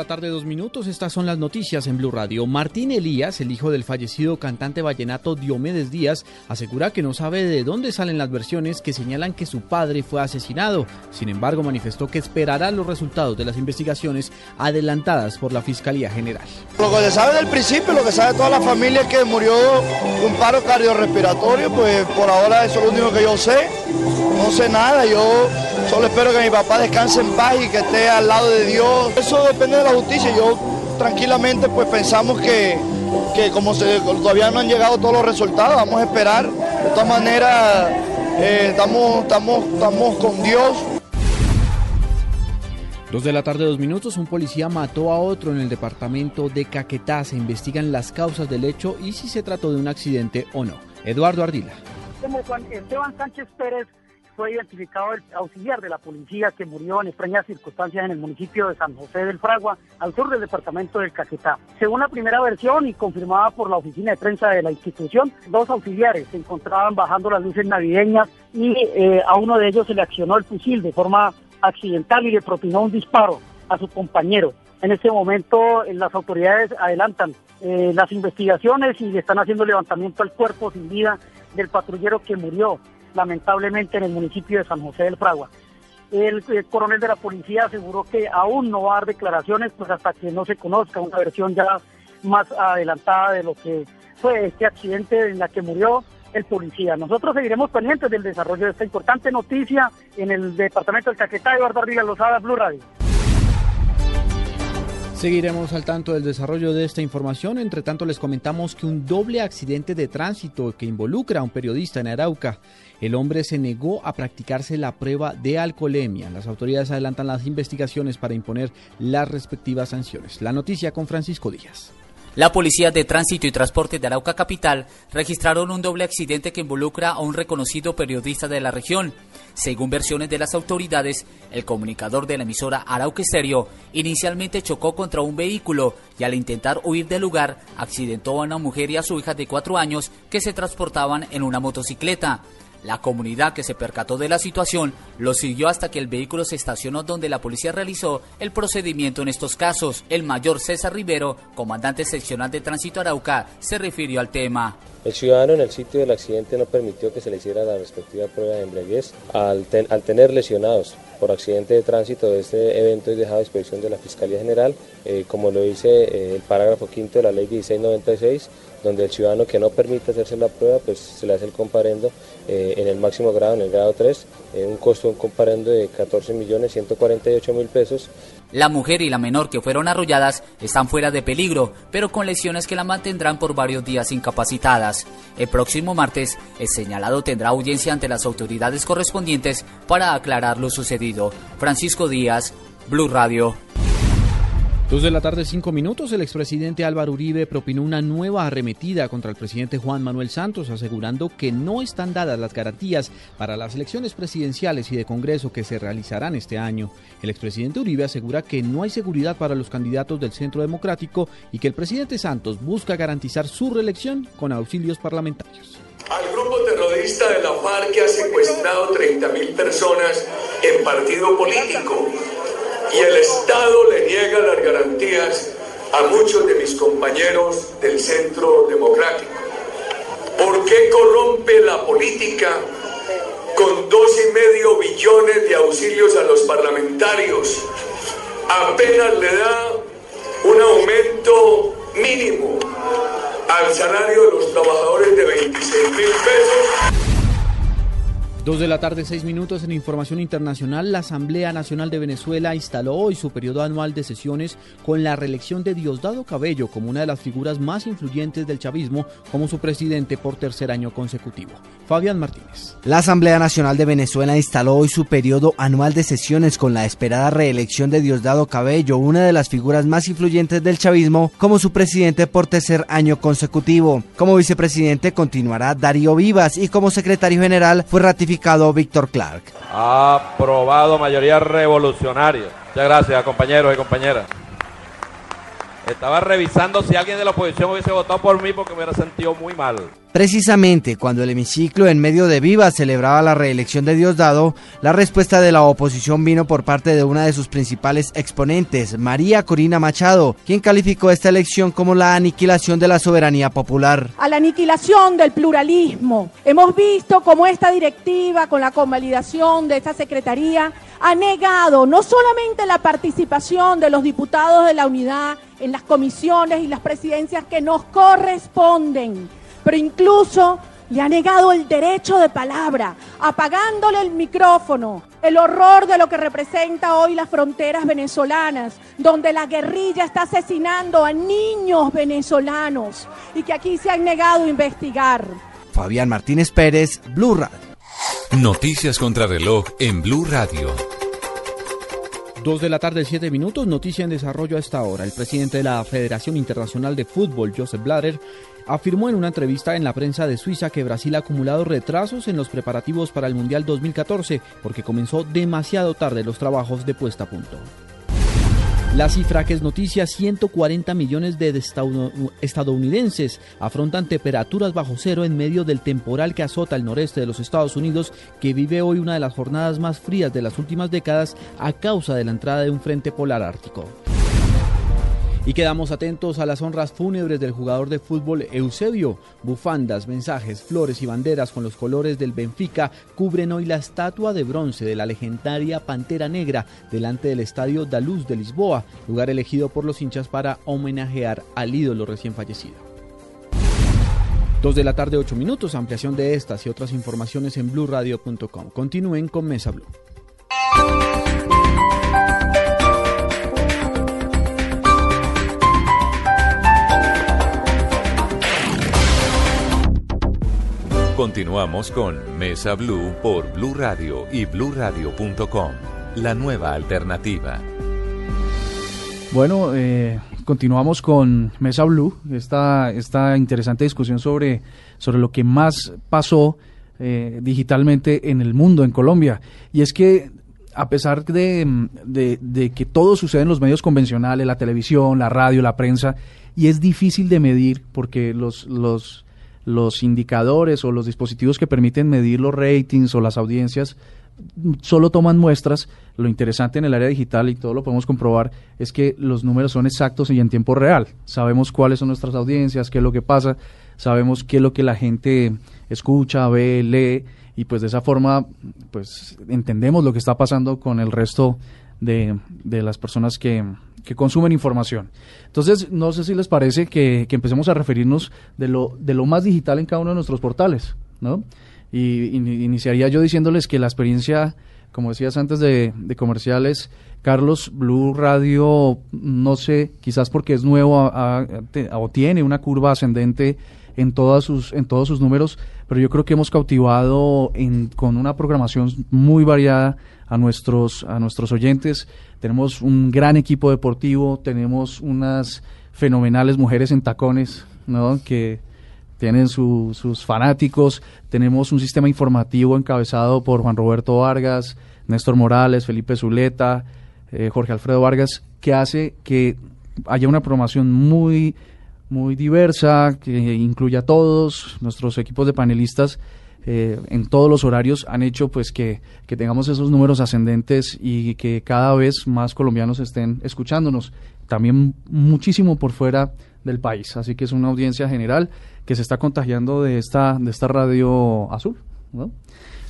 La tarde, dos minutos. Estas son las noticias en Blue Radio. Martín Elías, el hijo del fallecido cantante vallenato Diomedes Díaz, asegura que no sabe de dónde salen las versiones que señalan que su padre fue asesinado. Sin embargo, manifestó que esperará los resultados de las investigaciones adelantadas por la Fiscalía General. Lo que se sabe del principio, lo que sabe toda la familia es que murió de un paro cardiorrespiratorio, pues por ahora eso es lo único que yo sé. No sé nada, yo solo espero que mi papá descanse en paz y que esté al lado de Dios. Eso depende de la justicia. Yo tranquilamente pues pensamos que, que como se- todavía no han llegado todos los resultados, vamos a esperar. De todas maneras, eh, estamos, estamos, estamos con Dios. Dos de la tarde, dos minutos, un policía mató a otro en el departamento de Caquetá. Se investigan las causas del hecho y si se trató de un accidente o no. Eduardo Ardila. Como Juan Esteban Sánchez Pérez fue identificado el auxiliar de la policía que murió en extrañas circunstancias en el municipio de San José del Fragua, al sur del departamento del Caquetá. Según la primera versión y confirmada por la oficina de prensa de la institución, dos auxiliares se encontraban bajando las luces navideñas y eh, a uno de ellos se le accionó el fusil de forma accidental y le propinó un disparo a su compañero. En este momento eh, las autoridades adelantan eh, las investigaciones y le están haciendo levantamiento al cuerpo sin vida del patrullero que murió lamentablemente en el municipio de San José del Fragua. El, coronel de la policía aseguró que aún no va a dar declaraciones pues hasta que no se conozca una versión ya más adelantada de lo que fue este accidente en la que murió el policía. Nosotros seguiremos pendientes del desarrollo de esta importante noticia en el departamento del Caquetá, Eduardo Arriba Lozada, Blue Radio. Seguiremos al tanto del desarrollo de esta información. Entre tanto, les comentamos que un doble accidente de tránsito que involucra a un periodista en Arauca. El hombre se negó a practicarse la prueba de alcoholemia. Las autoridades adelantan las investigaciones para imponer las respectivas sanciones. La noticia con Francisco Díaz. La Policía de Tránsito y Transporte de Arauca Capital registraron un doble accidente que involucra a un reconocido periodista de la región. Según versiones de las autoridades, el comunicador de la emisora Arauca Estéreo inicialmente chocó contra un vehículo y al intentar huir del lugar accidentó a una mujer y a su hija de cuatro años que se transportaban en una motocicleta. La comunidad que se percató de la situación lo siguió hasta que el vehículo se estacionó donde la policía realizó el procedimiento en estos casos. El mayor César Rivero, comandante seccional de tránsito Arauca, se refirió al tema. El ciudadano en el sitio del accidente no permitió que se le hiciera la respectiva prueba de embriaguez. Al, tener lesionados por accidente de tránsito de este evento es dejado a disposición de la Fiscalía General, eh, como lo dice eh, el parágrafo quinto de la ley 1696, donde el ciudadano que no permite hacerse la prueba, pues se le hace el comparendo eh, en el máximo grado, en el grado 3, un costo de un comparendo de 14.148.000 pesos. La mujer y la menor que fueron arrolladas están fuera de peligro, pero con lesiones que la mantendrán por varios días incapacitadas. El próximo martes, el señalado tendrá audiencia ante las autoridades correspondientes para aclarar lo sucedido. Francisco Díaz, Blue Radio. Dos de la tarde, cinco minutos, el expresidente Álvaro Uribe propinó una nueva arremetida contra el presidente Juan Manuel Santos, asegurando que no están dadas las garantías para las elecciones presidenciales y de Congreso que se realizarán este año. El expresidente Uribe asegura que no hay seguridad para los candidatos del Centro Democrático y que el presidente Santos busca garantizar su reelección con auxilios parlamentarios. Al grupo terrorista de la FARC que ha secuestrado 30.000 personas en partido político y el Estado le niega las garantías a muchos de mis compañeros del Centro Democrático. ¿Por qué corrompe la política con dos y medio billones de auxilios a los parlamentarios? Apenas le da un aumento mínimo al salario de los trabajadores de 26 mil pesos. Dos de la tarde, seis minutos en información internacional. La Asamblea Nacional de Venezuela instaló hoy su periodo anual de sesiones con la reelección de Diosdado Cabello como una de las figuras más influyentes del chavismo como su presidente por tercer año consecutivo. Fabián Martínez. La Asamblea Nacional de Venezuela instaló hoy su periodo anual de sesiones con la esperada reelección de Diosdado Cabello, una de las figuras más influyentes del chavismo como su presidente por tercer año consecutivo. Como vicepresidente continuará Darío Vivas y como secretario general fue ratificado Víctor Clark. Aprobado mayoría revolucionaria. Muchas gracias, compañeros y compañeras. Estaba revisando si alguien de la oposición hubiese votado por mí porque me hubiera sentido muy mal. Precisamente cuando el hemiciclo en medio de Viva celebraba la reelección de Diosdado, la respuesta de la oposición vino por parte de una de sus principales exponentes, María Corina Machado, quien calificó esta elección como la aniquilación de la soberanía popular. A la aniquilación del pluralismo. Hemos visto cómo esta directiva, con la convalidación de esta secretaría, ha negado no solamente la participación de los diputados de la unidad en las comisiones y las presidencias que nos corresponden, pero incluso le ha negado el derecho de palabra, apagándole el micrófono, el horror de lo que representa hoy las fronteras venezolanas, donde la guerrilla está asesinando a niños venezolanos y que aquí se han negado a investigar. Fabián Martínez Pérez, Blue Radio. Noticias contra reloj en Blue Radio. Dos de la tarde, siete minutos, noticia en desarrollo a esta hora. El presidente de la Federación Internacional de Fútbol, Joseph Blatter, afirmó en una entrevista en la prensa de Suiza que Brasil ha acumulado retrasos en los preparativos para el Mundial 2014 porque comenzó demasiado tarde los trabajos de puesta a punto. La cifra que es noticia, 140 millones de estadounidenses afrontan temperaturas bajo cero en medio del temporal que azota el noreste de los Estados Unidos, que vive hoy una de las jornadas más frías de las últimas décadas a causa de la entrada de un frente polar ártico. Y quedamos atentos a las honras fúnebres del jugador de fútbol Eusebio. Bufandas, mensajes, flores y banderas con los colores del Benfica cubren hoy la estatua de bronce de la legendaria Pantera Negra delante del estadio Da Luz de Lisboa, lugar elegido por los hinchas para homenajear al ídolo recién fallecido. Dos de la tarde, ocho minutos. Ampliación de estas y otras informaciones en blurradio.com. Continúen con Mesa Blue. Continuamos con Mesa Blue por Blue Radio y bluradio.com. La nueva alternativa. Bueno, eh, continuamos con Mesa Blue, esta, esta interesante discusión sobre, sobre lo que más pasó eh, digitalmente en el mundo, en Colombia. Y es que a pesar de, de, de, que todo sucede en los medios convencionales, la televisión, la radio, la prensa, y es difícil de medir porque los, los, los indicadores o los dispositivos que permiten medir los ratings o las audiencias solo toman muestras. Lo interesante en el área digital, y todo lo podemos comprobar, es que los números son exactos y en tiempo real. Sabemos cuáles son nuestras audiencias, qué es lo que pasa, sabemos qué es lo que la gente escucha, ve, lee, y pues de esa forma pues entendemos lo que está pasando con el resto de, de las personas que, que, consumen información. Entonces, no sé si les parece que, que, empecemos a referirnos de lo, de lo más digital en cada uno de nuestros portales, ¿no? Y, iniciaría yo diciéndoles que la experiencia, como decías antes de, de, comerciales, Carlos, Blue Radio, no sé, quizás porque es nuevo o tiene una curva ascendente en, todas sus, en todos sus números, pero yo creo que hemos cautivado en, con una programación muy variada a nuestros, a nuestros oyentes. Tenemos un gran equipo deportivo, tenemos unas fenomenales mujeres en tacones, ¿no? Que tienen su, sus fanáticos, tenemos un sistema informativo encabezado por Juan Roberto Vargas, Néstor Morales, Felipe Zuleta, eh, Jorge Alfredo Vargas, que hace que haya una programación muy muy diversa, que incluye a todos, nuestros equipos de panelistas eh, en todos los horarios han hecho pues que, que, tengamos esos números ascendentes y que cada vez más colombianos estén escuchándonos, también muchísimo por fuera del país, así que es una audiencia general que se está contagiando de esta, de esta radio azul. ¿no?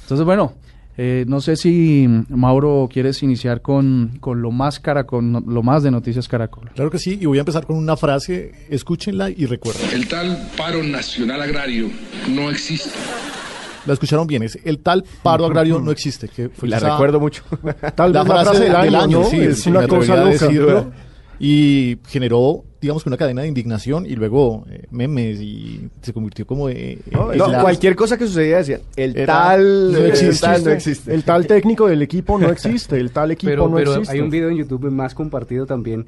Entonces, bueno, eh, no sé si Mauro quieres iniciar con, con lo más caracol, lo más de Noticias Caracol. Claro que sí, y voy a empezar con una frase, escúchenla y recuerden. El tal paro nacional agrario no existe. La escucharon bien, es el tal paro agrario no existe. Que fue la esa, recuerdo mucho. Tal la vez la frase del año, del año ¿no? sí, es una cosa loca. Decir, ¿no? Y generó digamos que una cadena de indignación y luego eh, memes y se convirtió como eh, no, no, la... cualquier cosa que sucedía decía el tal no existe, el tal no existe el tal técnico del equipo no existe el tal equipo pero, no pero existe hay un video en YouTube más compartido también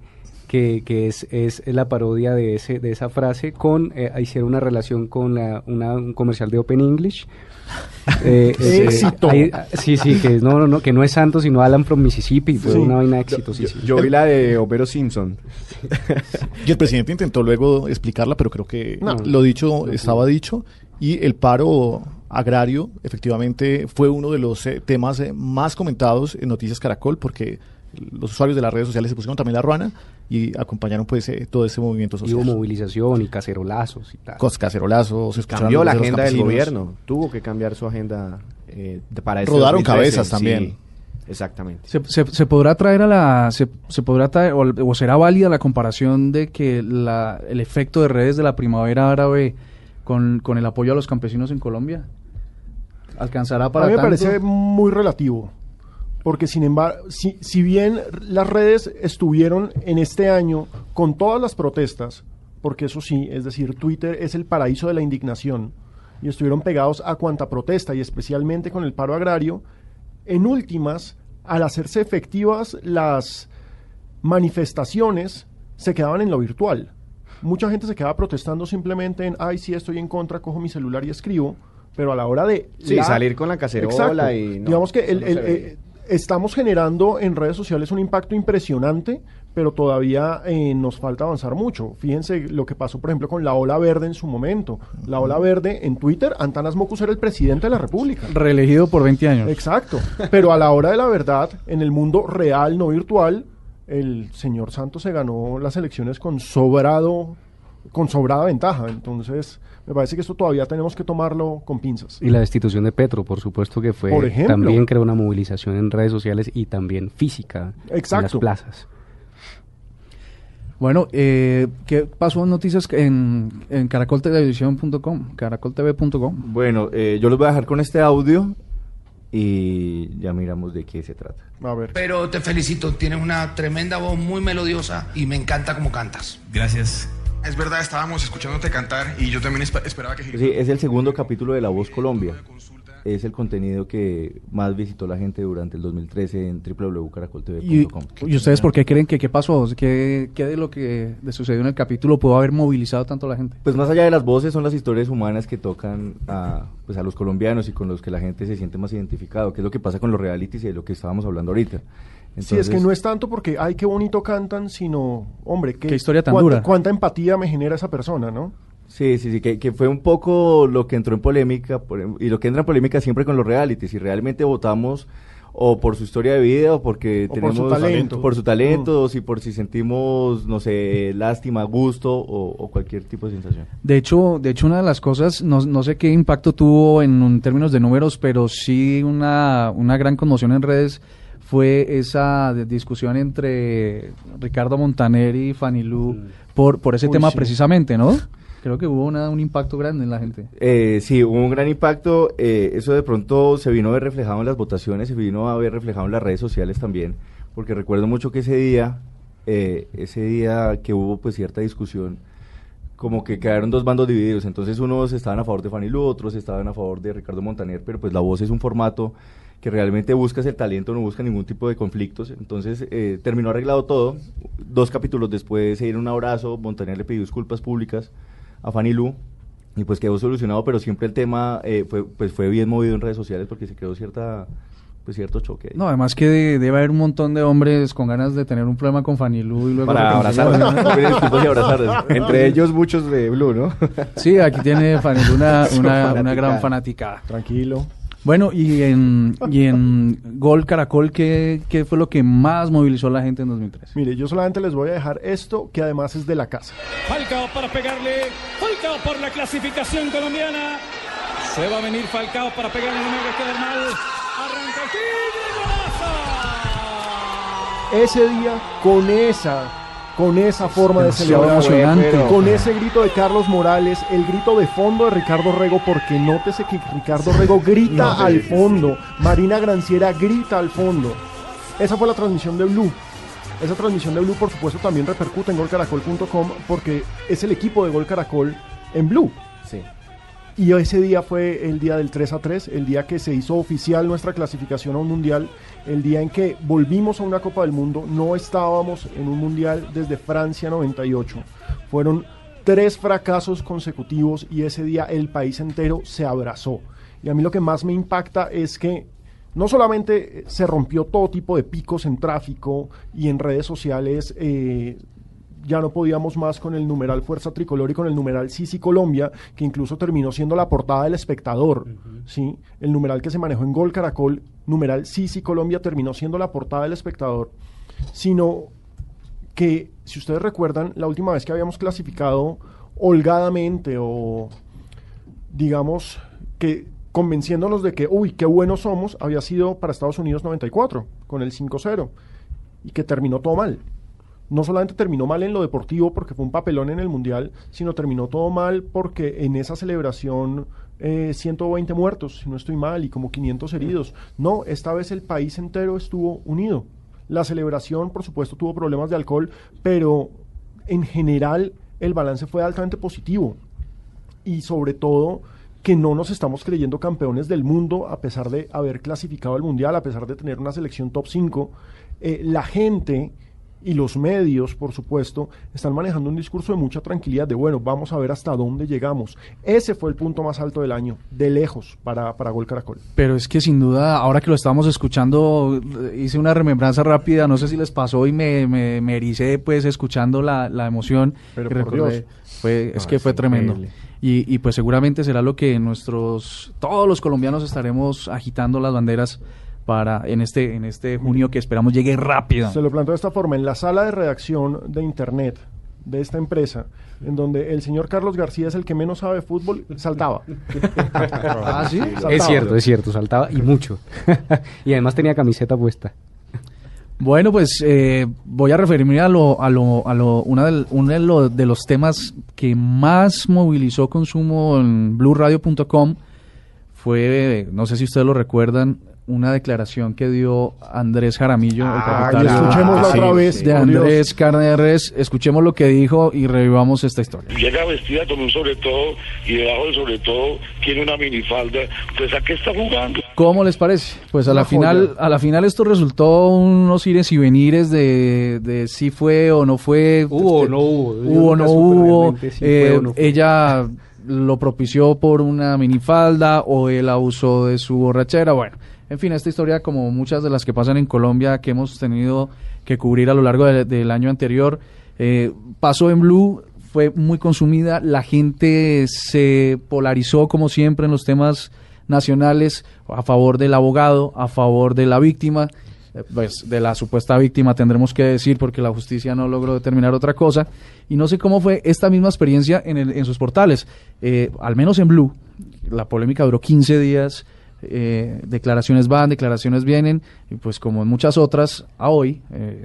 que, que es, es, la parodia de ese de esa frase con eh, hicieron una relación con la, una, un comercial de Open English eh, éxito. Hay, sí, sí, que no, no, no, que no es Santo, sino Alan from Mississippi. Fue sí. una vaina exitosísima. Yo, yo, vi la de Homero Simpson. y el presidente intentó luego explicarla, pero creo que no, lo dicho no, estaba dicho. Y el paro agrario, efectivamente, fue uno de los eh, temas eh, más comentados en Noticias Caracol, porque los usuarios de las redes sociales se pusieron también la ruana y acompañaron pues eh, todo ese movimiento social. Y hubo movilización y cacerolazos y tal. Cacerolazos. Cambió la agenda del gobierno. Tuvo que cambiar su agenda eh, para ese Rodaron 2013, cabezas también. Sí, exactamente. Se, se, se, podrá traer a la... Se, se podrá traer, o, o, será válida la comparación de que la, el efecto de redes de la primavera árabe con, con el apoyo a los campesinos en Colombia? ¿Alcanzará para A mí me tanto? parece muy relativo porque sin embargo, si, si, bien las redes estuvieron en este año con todas las protestas, porque eso sí, es decir, Twitter es el paraíso de la indignación, y estuvieron pegados a cuanta protesta, y especialmente con el paro agrario, en últimas, al hacerse efectivas las manifestaciones, se quedaban en lo virtual. Mucha gente se quedaba protestando simplemente en, ay, sí, estoy en contra, cojo mi celular y escribo, pero a la hora de... Sí, la... salir con la cacerola Exacto. y... No, Digamos que el, el, el, estamos generando en redes sociales un impacto impresionante, pero todavía eh, nos falta avanzar mucho. Fíjense lo que pasó, por ejemplo, con la ola verde en su momento. La ola verde en Twitter, Antanas Mocus era el presidente de la República. Reelegido por 20 años. Exacto. Pero a la hora de la verdad, en el mundo real, no virtual, el señor Santos se ganó las elecciones con sobrado, con sobrada ventaja. Entonces, me parece que esto todavía tenemos que tomarlo con pinzas. Y la destitución de Petro, por supuesto que fue Por ejemplo. también creó una movilización en redes sociales y también física en las Exacto. plazas. Bueno, eh, ¿qué pasó en noticias en, en caracoltelevisión.com, caracoltv.com? Bueno, eh, yo los voy a dejar con este audio y ya miramos de qué se trata. A ver. Pero te felicito, tienes una tremenda voz muy melodiosa y me encanta cómo cantas. Gracias. Es verdad, estábamos escuchándote cantar y yo también esp- esperaba que... Sí, es el segundo capítulo de La Voz Colombia. Es el contenido que más visitó la gente durante el 2013 en ¿Y, www.caracoltv.com. y ustedes por qué creen que qué pasó? ¿Qué, qué de lo que de sucedió en el capítulo pudo haber movilizado tanto a la gente? Pues más allá de las voces son las historias humanas que tocan a, pues a los colombianos y con los que la gente se siente más identificado, que es lo que pasa con los realities y de lo que estábamos hablando ahorita. Sí, es que no es tanto porque, ay, qué bonito cantan, sino, hombre, qué, Qué historia tan cuánta, dura. cuánta empatía me genera esa persona, ¿no? Sí, sí, sí, que, que fue un poco lo que entró en polémica por- em, y lo que entra en polémica siempre con los realities. Si realmente votamos o por su historia de vida o porque O por tenemos su talento. por su talento, o si por si sentimos, no sé, lástima, gusto o, o cualquier tipo de sensación. De hecho, de hecho una de las cosas, no, no sé qué impacto tuvo en, un- términos de números, pero sí una, una gran conmoción en redes fue esa discusión entre Ricardo Montaner y Fanny Lu por, por ese Uy, tema sí. precisamente, ¿no? Creo que hubo una- un impacto grande en la gente. Eh, sí, hubo un gran impacto. eh, eso de pronto se vino a ver reflejado en las votaciones, se vino a ver reflejado en las redes sociales también, porque recuerdo mucho que ese día, eh, ese día que hubo pues cierta discusión, como que quedaron dos bandos divididos. Entonces unos estaban a favor de Fanny Lu, otros estaban a favor de Ricardo Montaner, pero pues la voz es un formato que realmente buscas el talento, no busca ningún tipo de conflictos. Entonces eh, terminó arreglado todo. Dos capítulos después se dieron un abrazo, Montaner le pidió disculpas públicas a Fanny Lu y pues quedó solucionado, pero siempre el tema eh, fue, pues fue bien movido en redes sociales porque se creó cierta, pues cierto choque. ahí. No, además que de- debe haber un montón de hombres con ganas de tener un problema con Fanny Lu y luego Para abrazarse. Entre ellos muchos de Blue, ¿no? Sí, aquí tiene Fanny Lu una, una, una gran fanática. Tranquilo. Bueno, y en, y en Gol Caracol, ¿qué, ¿qué fue lo que más movilizó a la gente en 2003? Mire, yo solamente les voy a dejar esto, que además es de la casa. Falcao para pegarle. Falcao por la clasificación colombiana. Se va a venir Falcao para pegarle, no me va a quedar mal. Arranca aquí, golazo. Ese día, con esa, con esa forma de celebrar, con ese grito de Carlos Morales, el grito de fondo de Ricardo Rego, porque nótese que Ricardo Rego grita No, al fondo, Marina Granciera grita al fondo. Esa fue la transmisión de Blue. Esa transmisión de Blue, por supuesto, también repercute en golcaracol.com porque es el equipo de Gol Caracol en Blue. Y ese día fue el día del 3 a 3, el día que se hizo oficial nuestra clasificación a un mundial, el día en que volvimos a una Copa del Mundo, no estábamos en un mundial desde Francia 98. Fueron tres fracasos consecutivos y ese día el país entero se abrazó. Y a mí lo que más me impacta es que no solamente se rompió todo tipo de picos en tráfico y en redes sociales, eh, ya no podíamos más con el numeral Fuerza Tricolor y con el numeral Sisi Colombia, que incluso terminó siendo la portada del espectador. ¿sí? El numeral que se manejó en Gol Caracol, numeral Sisi Colombia, terminó siendo la portada del espectador. Sino que, si ustedes recuerdan, la última vez que habíamos clasificado holgadamente o, digamos, que convenciéndonos de que, uy, qué buenos somos, había sido para Estados Unidos 94, con el 5-0, y que terminó todo mal no solamente terminó mal en lo deportivo porque fue un papelón en el Mundial, sino terminó todo mal porque en esa celebración eh, 120 muertos, si no estoy mal, y como 500 heridos. No, esta vez el país entero estuvo unido. La celebración, por supuesto, tuvo problemas de alcohol, pero en general el balance fue altamente positivo. Y sobre todo que no nos estamos creyendo campeones del mundo a pesar de haber clasificado al Mundial, a pesar de tener una selección top 5. Eh, la gente y los medios, por supuesto, están manejando un discurso de mucha tranquilidad, de bueno, vamos a ver hasta dónde llegamos. Ese fue el punto más alto del año, de lejos, para, para Gol Caracol. Pero es que sin duda, ahora que lo estábamos escuchando, hice una remembranza rápida, no sé si les pasó y me, me, me ericé pues escuchando la, la emoción. Pero que por. Dios. Fue, es que fue tremendo. Y, y pues seguramente será lo que nuestros, todos los colombianos estaremos agitando las banderas para en este en este junio que esperamos llegue rápido. Se lo planteo de esta forma, en la sala de redacción de Internet de esta empresa, en donde el señor Carlos García es el que menos sabe de fútbol, saltaba. Ah, ¿sí? Saltaba. Es cierto, es cierto, saltaba y mucho. y además tenía camiseta puesta. Bueno, pues eh, voy a referirme a lo, a lo, a lo, una del- uno de, lo- de los temas que más movilizó consumo en blueradio.com fue, no sé si ustedes lo recuerdan, una declaración que dio Andrés Jaramillo, el propietario escuchémosla otra vez, de Andrés Carne de Res. Escuchemos lo que dijo y revivamos esta historia. Llega vestida con un sobre todo y debajo del sobre todo tiene una minifalda. Pues ¿a qué está jugando? ¿Cómo les parece? Pues a Una la final, a la final esto resultó unos ires y venires de, de si fue o no fue. Hubo o Este, no hubo. Hubo no hubo. eh, fue o no fue. Ella lo propició por una minifalda o él abusó de su borrachera. Bueno, en fin, esta historia, como muchas de las que pasan en Colombia, que hemos tenido que cubrir a lo largo de- del año anterior, eh, pasó en Blue, fue muy consumida, la gente se polarizó como siempre en los temas nacionales a favor del abogado, a favor de la víctima, eh, pues de la supuesta víctima tendremos que decir porque la justicia no logró determinar otra cosa. Y no sé cómo fue esta misma experiencia en, el- en sus portales, Eh, al menos en Blue, la polémica duró 15 días, eh, declaraciones van, declaraciones vienen, y pues como en muchas otras, a hoy, eh,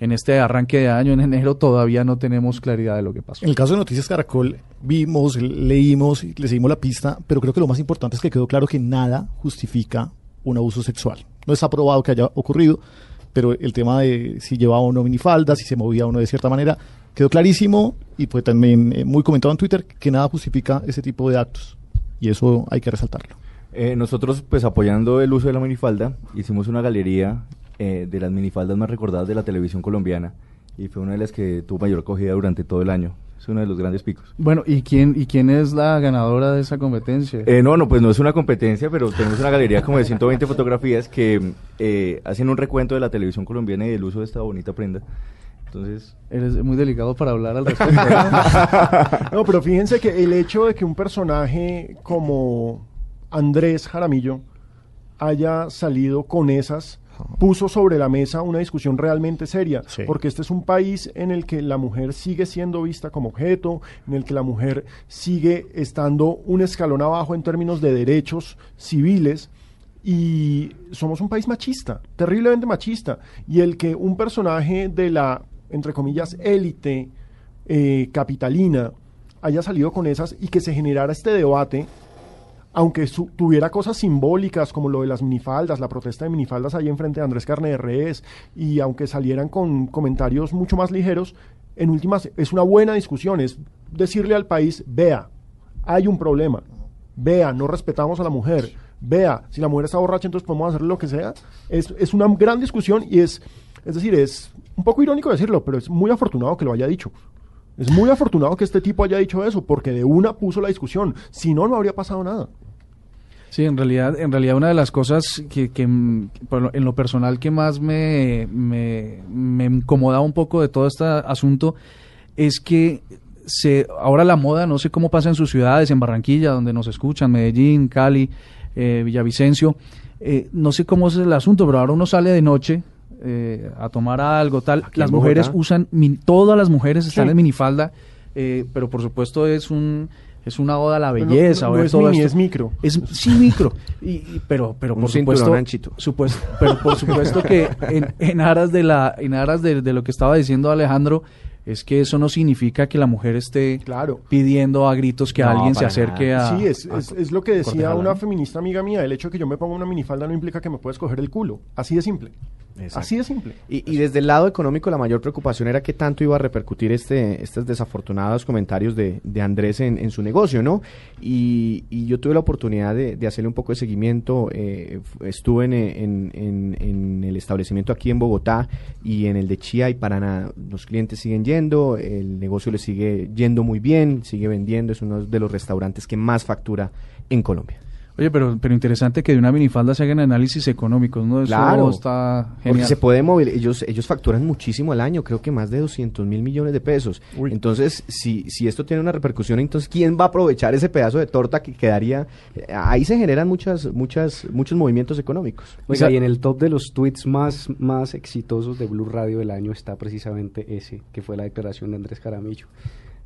en este arranque de año, en enero, todavía no tenemos claridad de lo que pasó. En el caso de Noticias Caracol, vimos, leímos, le seguimos la pista, pero creo que lo más importante es que quedó claro que nada justifica un abuso sexual. No está probado que haya ocurrido, pero el tema de si llevaba o no minifalda, si se movía o no de cierta manera, quedó clarísimo y fue también eh, muy comentado en Twitter que nada justifica ese tipo de actos. Y eso hay que resaltarlo. Eh, nosotros, pues apoyando el uso de la minifalda, hicimos una galería eh, de las minifaldas más recordadas de la televisión colombiana y fue una de las que tuvo mayor acogida durante todo el año. Es uno de los grandes picos. Bueno, ¿y quién, ¿y quién es la ganadora de esa competencia? Eh, no, no, pues no es una competencia, pero tenemos una galería como de 120 fotografías que eh, hacen un recuento de la televisión colombiana y del uso de esta bonita prenda. Entonces, Eres muy delicado para hablar al respecto. ¿no? No, pero fíjense que el hecho de que un personaje como Andrés Jaramillo haya salido con esas puso sobre la mesa una discusión realmente seria, porque este es un país en el que la mujer sigue siendo vista como objeto, en el que la mujer sigue estando un escalón abajo en términos de derechos civiles y somos un país machista, terriblemente machista, y el que un personaje de la, entre comillas, élite eh, capitalina haya salido con esas y que se generara este debate, aunque su- tuviera cosas simbólicas como lo de las minifaldas, la protesta de minifaldas ahí enfrente de Andrés Carne de Res, y aunque salieran con comentarios mucho más ligeros, en últimas es una buena discusión, es decirle al país, vea, hay un problema, vea, no respetamos a la mujer, vea, si la mujer está borracha entonces podemos hacer lo que sea, es, es una gran discusión y es, es decir, es un poco irónico decirlo, pero es muy afortunado que lo haya dicho. Es muy afortunado que este tipo haya dicho eso, porque de una puso la discusión. Si no, no habría pasado nada. Sí, en realidad, en realidad una de las cosas que, que, en lo personal que más me, me, me incomodaba un poco de todo este asunto es que se, ahora la moda, no sé cómo pasa en sus ciudades, en Barranquilla, donde nos escuchan, Medellín, Cali, eh, Villavicencio, eh, no sé cómo es el asunto, pero ahora uno sale de noche eh, a tomar algo, tal, Aquí las mujeres usan, min- todas las mujeres están Sí. en minifalda, eh, pero por supuesto es un... Es una oda a la no- belleza, no es todo mini, esto. es micro. Es, sí, micro. Y, y- pero, pero Un por supuesto, anchito. supues- pero por supuesto que en, en aras de la, en aras de, de lo que estaba diciendo Alejandro, es que eso no significa que la mujer esté pidiendo a gritos que No, alguien se acerque nada. a. Sí, es, a es, es lo que decía una feminista amiga mía. El hecho de que yo me ponga una minifalda no implica que me puedas coger el culo. Así de simple. Exacto. Así de simple. Y, y desde el lado económico, la mayor preocupación era qué tanto iba a repercutir este, estos desafortunados comentarios de, de Andrés en, en su negocio, ¿no? Y, y yo tuve la oportunidad de, de hacerle un poco de seguimiento. eh, estuve en, en- en- en el establecimiento aquí en Bogotá y en el de Chía y Paraná. Los clientes siguen yendo, el negocio le sigue yendo muy bien, sigue vendiendo, es uno de los restaurantes que más factura en Colombia. Oye, pero, pero interesante que de una minifalda se hagan análisis económicos, ¿no? Eso Claro, está porque genial. se puede mover, ellos, ellos facturan muchísimo al año, creo que más de 200 mil millones de pesos. Entonces, si, si esto tiene una repercusión, entonces, ¿quién va a aprovechar ese pedazo de torta que quedaría? Eh, Ahí se generan muchas, muchas, muchos movimientos económicos. Oiga, y en el top de los tweets más, más exitosos de Blue Radio del año está precisamente ese, que fue la declaración de Andrés Caramillo,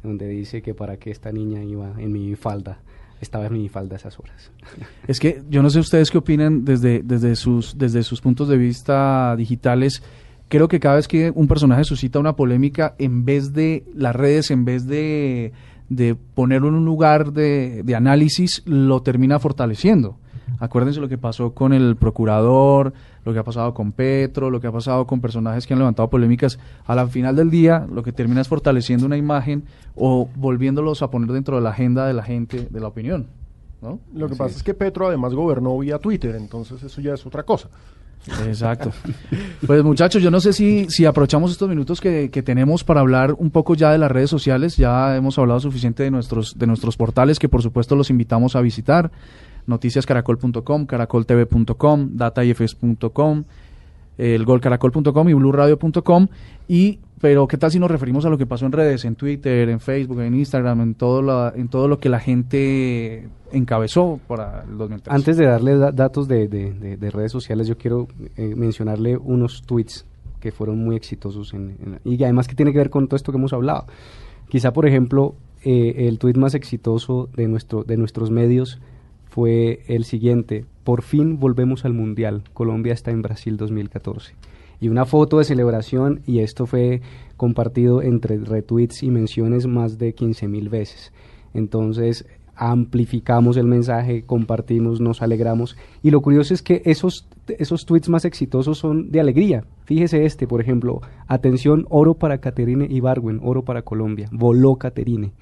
donde dice que para qué esta niña iba en mi falda, estaba en mi falda a esas horas. Es que yo no sé ustedes qué opinan desde, desde, sus, desde sus puntos de vista digitales. Creo que cada vez que un personaje suscita una polémica, en vez de las redes, en vez de, de ponerlo en un lugar de, de análisis, lo termina fortaleciendo. Acuérdense lo que pasó con el procurador, lo que ha pasado con Petro, lo que ha pasado con personajes que han levantado polémicas. A la final del día, lo que termina es fortaleciendo una imagen o volviéndolos a poner dentro de la agenda de la gente, de la opinión. ¿no? Lo que Así pasa es. que Petro además gobernó vía Twitter, entonces eso ya es otra cosa. Exacto. Pues muchachos, yo no sé si, si aprovechamos estos minutos que, que tenemos para hablar un poco ya de las redes sociales. Ya hemos hablado suficiente de nuestros, de nuestros portales, que por supuesto los invitamos a visitar. Noticiascaracol.com, caracoltv.com, dataifs.com, elgolcaracol.com y blueradio.com. Y, pero ¿qué tal si nos referimos a lo que pasó en redes, en Twitter, en Facebook, en Instagram, en todo, la, en todo lo que la gente encabezó para el 2013? Antes de darle da- datos de, de- de- de redes sociales, yo quiero eh, mencionarle unos tweets que fueron muy exitosos en, y además que tiene que ver con todo esto que hemos hablado. Quizá, por ejemplo, eh, el tweet más exitoso de, nuestro, de nuestros medios fue el siguiente, por fin volvemos al Mundial, Colombia está en Brasil 2014. Y una foto de celebración y esto fue compartido entre retweets y menciones más de 15 mil veces. Entonces amplificamos el mensaje, compartimos, nos alegramos. Y lo curioso es que esos, esos tweets más exitosos son de alegría. Fíjese este, por ejemplo, atención, oro para Caterine Ibargüen, oro para Colombia, voló Caterine.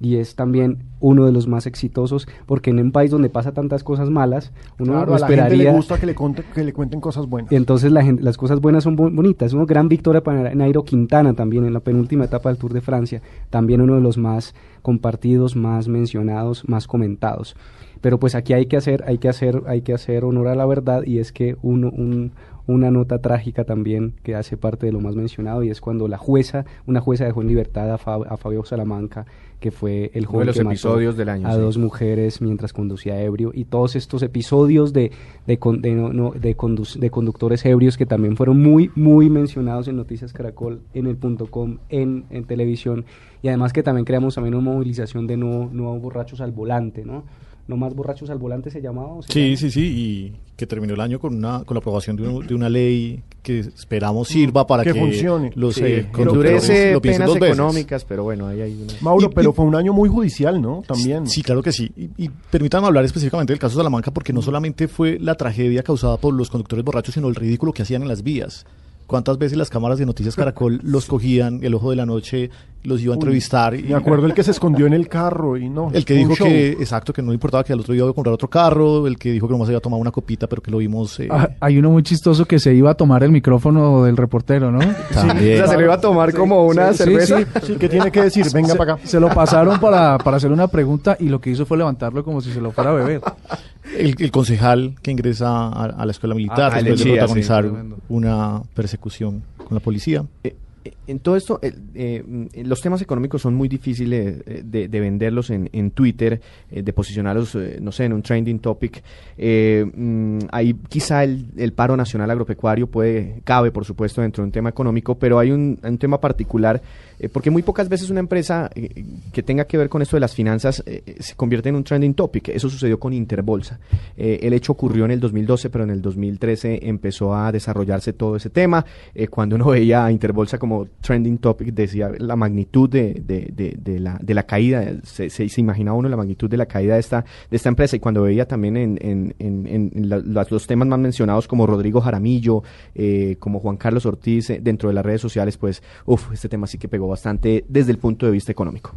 Y es también uno de los más exitosos, porque en un país donde pasa tantas cosas malas, uno Claro, no a la gente esperaría... le gusta que le, conte- que le cuenten cosas buenas. Y entonces la gente- las cosas buenas son bonitas. Una gran victoria para Nairo Quintana también en la penúltima etapa del Tour de Francia. También uno de los más compartidos, más mencionados, más comentados. Pero pues aquí hay que hacer, hay que hacer, hay que hacer honor a la verdad y es que uno, un- una nota trágica también que hace parte de lo más mencionado y es cuando la jueza, una jueza dejó en libertad a, Fa- a Fabio Salamanca, que fue el Uno de joven los que mató episodios del año, a sí. dos mujeres mientras conducía ebrio y todos estos episodios de, de, de no- no- de condu- de conductores ebrios que también fueron muy, muy mencionados en Noticias Caracol, en el punto com, en, en televisión y además que también creamos también una movilización de no, no borrachos al volante, ¿no? No más borrachos al volante se llamaba. ¿o se Sí, llama? sí, sí, y que terminó el año con una con la aprobación de, un- de una ley que esperamos sirva para Que que, funcione. los Sí, eh, Endurece conductores lo piensen penas dos veces. económicas, pero bueno, ahí hay una... Mauro, Y- pero y- fue un año muy judicial, ¿no? También. Sí, claro que sí. Y, y permítanme hablar específicamente del caso Salamanca porque no solamente fue la tragedia causada por los conductores borrachos, sino el ridículo que hacían en las vías. ¿Cuántas veces las cámaras de Noticias Caracol los cogían, el ojo de la noche, los iba a Uy, entrevistar? y- Me acuerdo el que se escondió en el carro y no. El que dijo show. que, exacto, que no le importaba que al otro día iba a comprar otro carro, el que dijo que nomás iba a tomar una copita, pero que lo vimos... eh, Ah, hay uno muy chistoso que se iba a tomar el micrófono del reportero, ¿no? También. O sea, se lo iba a tomar como una Sí, cerveza. sí. Sí, ¿qué tiene que decir? Venga se, para acá. se lo pasaron para, para hacer una pregunta y lo que hizo fue levantarlo como si se lo fuera a beber. el, el concejal que ingresa a, a la escuela militar Ah, después de sí. protagonizar una persecución con la policía. Eh, eh, en todo esto, eh, mm, los temas económicos son muy difíciles eh, de, de venderlos en, en Twitter, eh, de posicionarlos, eh, no sé, en un trending topic. Eh, mm, ahí quizá el, el paro nacional agropecuario puede, cabe, por supuesto, dentro de un tema económico, pero hay un, un tema particular, eh, porque muy pocas veces una empresa eh, que tenga que ver con esto de las finanzas eh, se convierte en un trending topic. Eso sucedió con Interbolsa. El hecho ocurrió en el 2012, pero en el 2013 empezó a desarrollarse todo ese tema. Cuando uno veía a Interbolsa como trending topic, decía la magnitud de, de- de- de la, caída, se, se, se imaginaba uno la magnitud de la caída de esta, de esta empresa. Y cuando veía también en, en- en- los temas más mencionados como Rodrigo Jaramillo, como Juan Carlos Ortiz, dentro de las redes sociales, pues, uff, este tema sí que pegó bastante desde el punto de vista económico.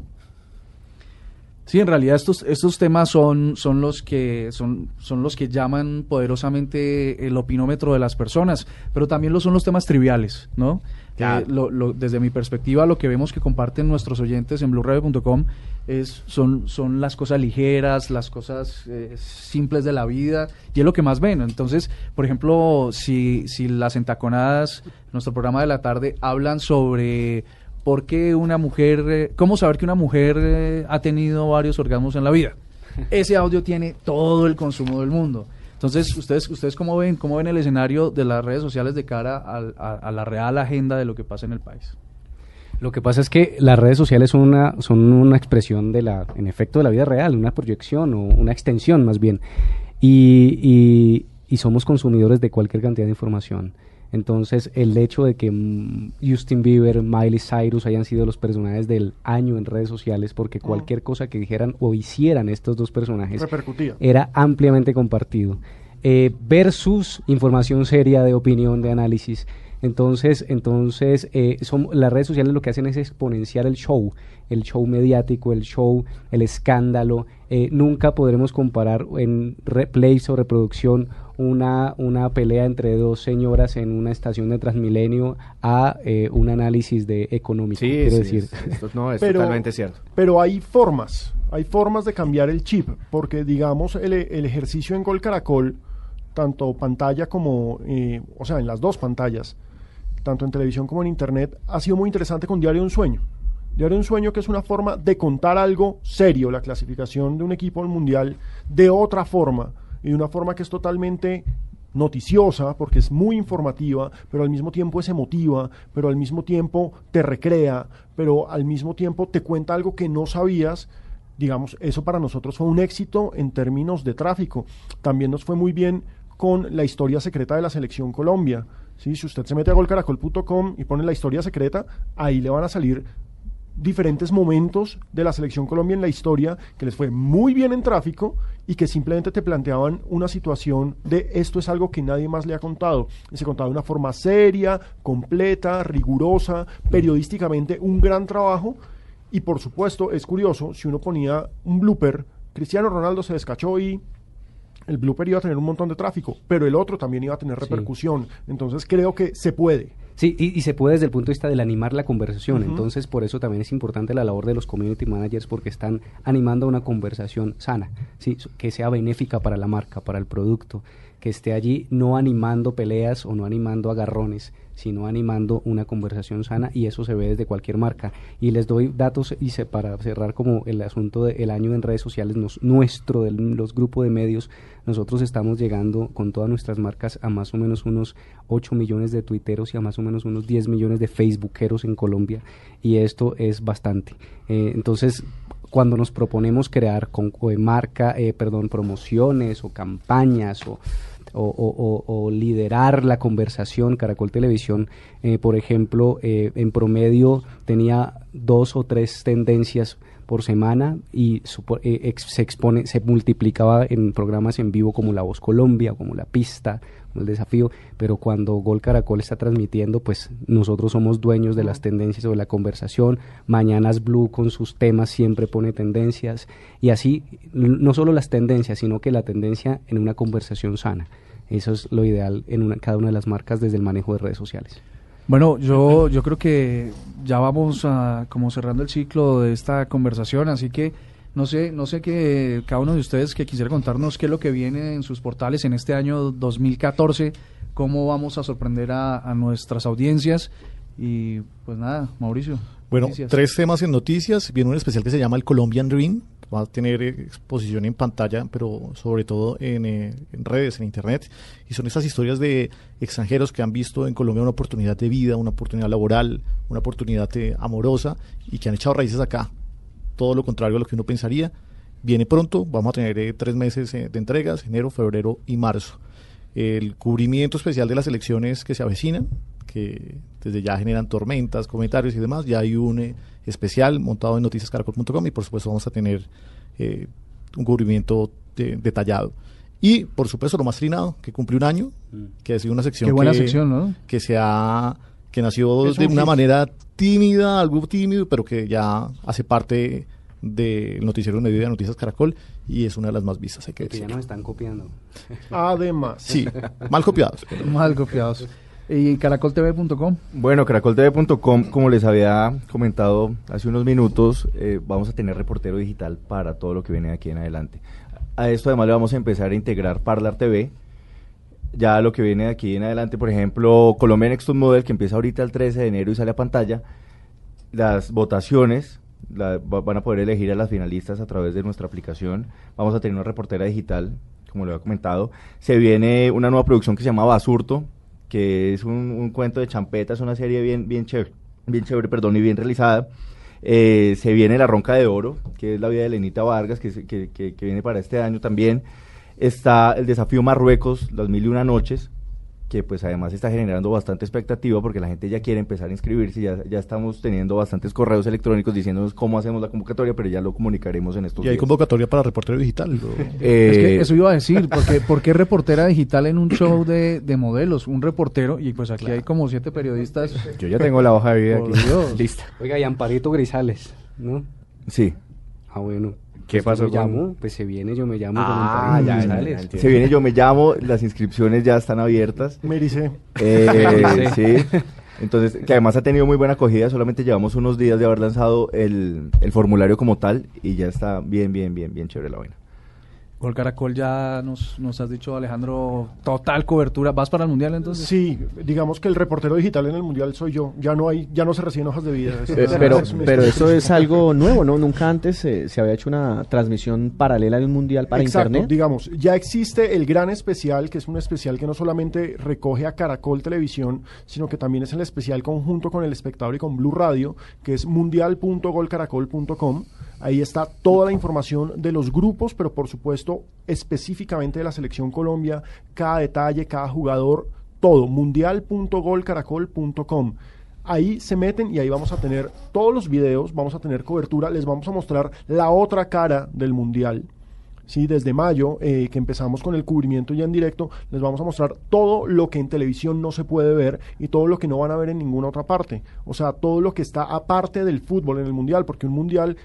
Sí, en realidad estos, estos temas son, son, los que, son, son los que llaman poderosamente el opinómetro de las personas, pero también lo son los temas triviales, ¿no? Eh, lo- lo- desde mi perspectiva, lo que vemos que comparten nuestros oyentes en blueradio.com es, son, son las cosas ligeras, las cosas eh, simples de la vida, y es lo que más ven. Entonces, por ejemplo, si, si las entaconadas, nuestro programa de la tarde, hablan sobre por qué una mujer, eh, cómo saber que una mujer eh, ha tenido varios orgasmos en la vida. Ese audio tiene todo el consumo del mundo. Entonces, ustedes, ustedes cómo ven, cómo ven el escenario de las redes sociales de cara a, a la real agenda de lo que pasa en el país. Lo que pasa es que las redes sociales son una, son una expresión de la, en efecto, de la vida real, una proyección o una extensión más bien. Y, y- y somos consumidores de cualquier cantidad de información. Entonces, el hecho de que mm, Justin Bieber, Miley Cyrus hayan sido los personajes del año en redes sociales, porque cualquier cosa que dijeran o hicieran estos dos personajes Repercutía. era ampliamente compartido. Eh, versus información seria de opinión, de análisis. Entonces, entonces eh, son, las redes sociales lo que hacen es exponenciar el show, el show mediático, el show, el escándalo. Eh, nunca podremos comparar en replays o reproducción una, una pelea entre dos señoras en una estación de Transmilenio a eh, un análisis de económico. Sí, quiero sí, decir. es- esto no, es Pero- totalmente cierto. Pero hay formas, hay formas de cambiar el chip, porque digamos el, el ejercicio en Gol Caracol, tanto pantalla como, eh, o sea, en las dos pantallas, tanto en televisión como en internet, ha sido muy interesante con Diario un Sueño. Diario un Sueño que es una forma de contar algo serio, la clasificación de un equipo al mundial, de otra forma, y de una forma que es totalmente noticiosa, porque es muy informativa, pero al mismo tiempo es emotiva, pero al mismo tiempo te recrea, pero al mismo tiempo te cuenta algo que no sabías. Digamos, eso para nosotros fue un éxito en términos de tráfico. También nos fue muy bien con la historia secreta de la selección Colombia. Si usted se mete a golcaracol.com y pone la historia secreta, ahí le van a salir diferentes momentos de la selección Colombia en la historia que les fue muy bien en tráfico y que simplemente te planteaban una situación de esto es algo que nadie más le ha contado. Y se contaba de una forma seria, completa, rigurosa, periodísticamente un gran trabajo. Y por supuesto, es curioso, si uno ponía un blooper, Cristiano Ronaldo se descachó y el blooper iba a tener un montón de tráfico, pero el otro también iba a tener repercusión. Entonces creo que se puede. Sí, y, y se puede desde el punto de vista del animar la conversación. Entonces, por eso también es importante la labor de los community managers porque están animando una conversación sana, ¿sí? Que sea benéfica para la marca, para el producto, que esté allí no animando peleas o no animando agarrones, sino animando una conversación sana y eso se ve desde cualquier marca. Y les doy datos y se, para cerrar como el asunto del año en redes sociales, nos- nuestro, de los grupos de medios, nosotros estamos llegando con todas nuestras marcas a más o menos unos 8 millones de tuiteros y a más o menos unos 10 millones de facebookeros en Colombia y esto es bastante. Eh, entonces, cuando nos proponemos crear con, de marca, eh, perdón, promociones o campañas o, o, o- o- liderar la conversación, Caracol Televisión, eh, por ejemplo, eh, en promedio tenía dos o tres tendencias por semana y eh, se expone, se multiplicaba en programas en vivo como La Voz Colombia, como La Pista, El Desafío, pero cuando Gol Caracol está transmitiendo, pues nosotros somos dueños de las tendencias o de la conversación, Mañanas Blue con sus temas siempre pone tendencias y así no solo las tendencias, sino que la tendencia en una conversación sana. Eso es lo ideal en una- cada una de las marcas desde el manejo de redes sociales. Bueno, yo, yo creo que ya vamos a, como cerrando el ciclo de esta conversación, así que no sé, no sé que cada uno de ustedes que quisiera contarnos qué es lo que viene en sus portales en este año 2014, cómo vamos a sorprender a, a nuestras audiencias y pues nada, Mauricio. Bueno, noticias. tres temas en noticias. Viene un especial que se llama el Colombian Dream. Va a tener exposición en pantalla, pero sobre todo en, eh, en redes, en internet. Y son esas historias de extranjeros que han visto en Colombia una oportunidad de vida, una oportunidad laboral, una oportunidad eh, amorosa y que han echado raíces acá. Todo lo contrario a lo que uno pensaría. Viene pronto, vamos a tener eh, tres meses eh, de entregas, enero, febrero y marzo. El cubrimiento especial de las elecciones que se avecinan, que desde ya generan tormentas, comentarios y demás. Ya hay un eh, especial montado en noticiascaracol.com y por supuesto vamos a tener eh, un cubrimiento de- detallado. Y por supuesto lo más trinado, que cumple un año, que ha sido una sección Qué buena que, sección, ¿no? que se ha que nació Es de un una manera tímida, algo tímido, pero que ya hace parte del noticiero de Noticias Caracol y es una de las más vistas, hay que Que ya nos están copiando. Además. Sí, mal copiados. Mal copiados. ¿Y caracoltv.com? Bueno, caracoltv.com, como les había comentado hace unos minutos, eh, vamos a tener reportero digital para todo lo que viene de aquí en adelante. A esto además le vamos a empezar a integrar Parlar TV. Ya lo que viene de aquí en adelante, por ejemplo, Colombia Next Model, que empieza ahorita el 13 de enero y sale a pantalla. Las votaciones van a poder elegir a las finalistas a través de nuestra aplicación. Vamos a tener una reportera digital, como lo había comentado. Se viene una nueva producción que se llama Basurto, que es un, cuento de champeta, es una serie bien, bien chévere, bien chévere, perdón, y bien realizada. Eh, se viene La Ronca de Oro, que es la vida de Lenita Vargas, que, que, que- que viene para este año también. Está el desafío Marruecos, las mil y una noches, que pues además está generando bastante expectativa porque la gente ya quiere empezar a inscribirse, ya, ya estamos teniendo bastantes correos electrónicos diciéndonos cómo hacemos la convocatoria, pero ya lo comunicaremos en estos Y hay días. convocatoria para reportero digital. Eh, Es que eso iba a decir, porque ¿por qué reportera digital en un show de, de modelos? Un reportero, y pues aquí hay como siete periodistas. Yo ya tengo la hoja de vida aquí. Dios. Lista. Oiga, y Amparito Grisales, ¿no? Sí. Ah, bueno. ¿Qué Pues pasó yo me con- llamo, pues se viene, yo me llamo Ah, con ya, ya. Se viene Yo Me Llamo, las inscripciones ya están abiertas. Merice. Eh, Sí. sí. Entonces, que además ha tenido muy buena acogida, solamente llevamos unos días de haber lanzado el, el formulario como tal y ya está bien, bien, bien, bien chévere la vaina. Gol Caracol ya nos, nos has dicho, Alejandro, total cobertura. ¿Vas para el Mundial entonces? Sí, digamos que el reportero digital en el mundial soy yo. Ya no hay, ya no se reciben hojas de vida. Eso Eh, es- pero, es pero eso es algo nuevo, ¿no? Nunca antes eh, se había hecho una transmisión paralela de un mundial para Exacto, internet. digamos, ya existe el gran especial, que es un especial que no solamente recoge a Caracol Televisión, sino que también es el especial conjunto con el espectador y con Blue Radio, que es mundial.golcaracol.com. Ahí está toda la información de los grupos, pero por supuesto específicamente de la selección Colombia, cada detalle, cada jugador, todo, mundial.golcaracol.com. Ahí se meten y ahí vamos a tener todos los videos, vamos a tener cobertura, les vamos a mostrar la otra cara del mundial. Sí, desde mayo, eh, que empezamos con el cubrimiento ya en directo, les vamos a mostrar todo lo que en televisión no se puede ver y todo lo que no van a ver en ninguna otra parte. O sea, todo lo que está aparte del fútbol en el mundial, porque un mundial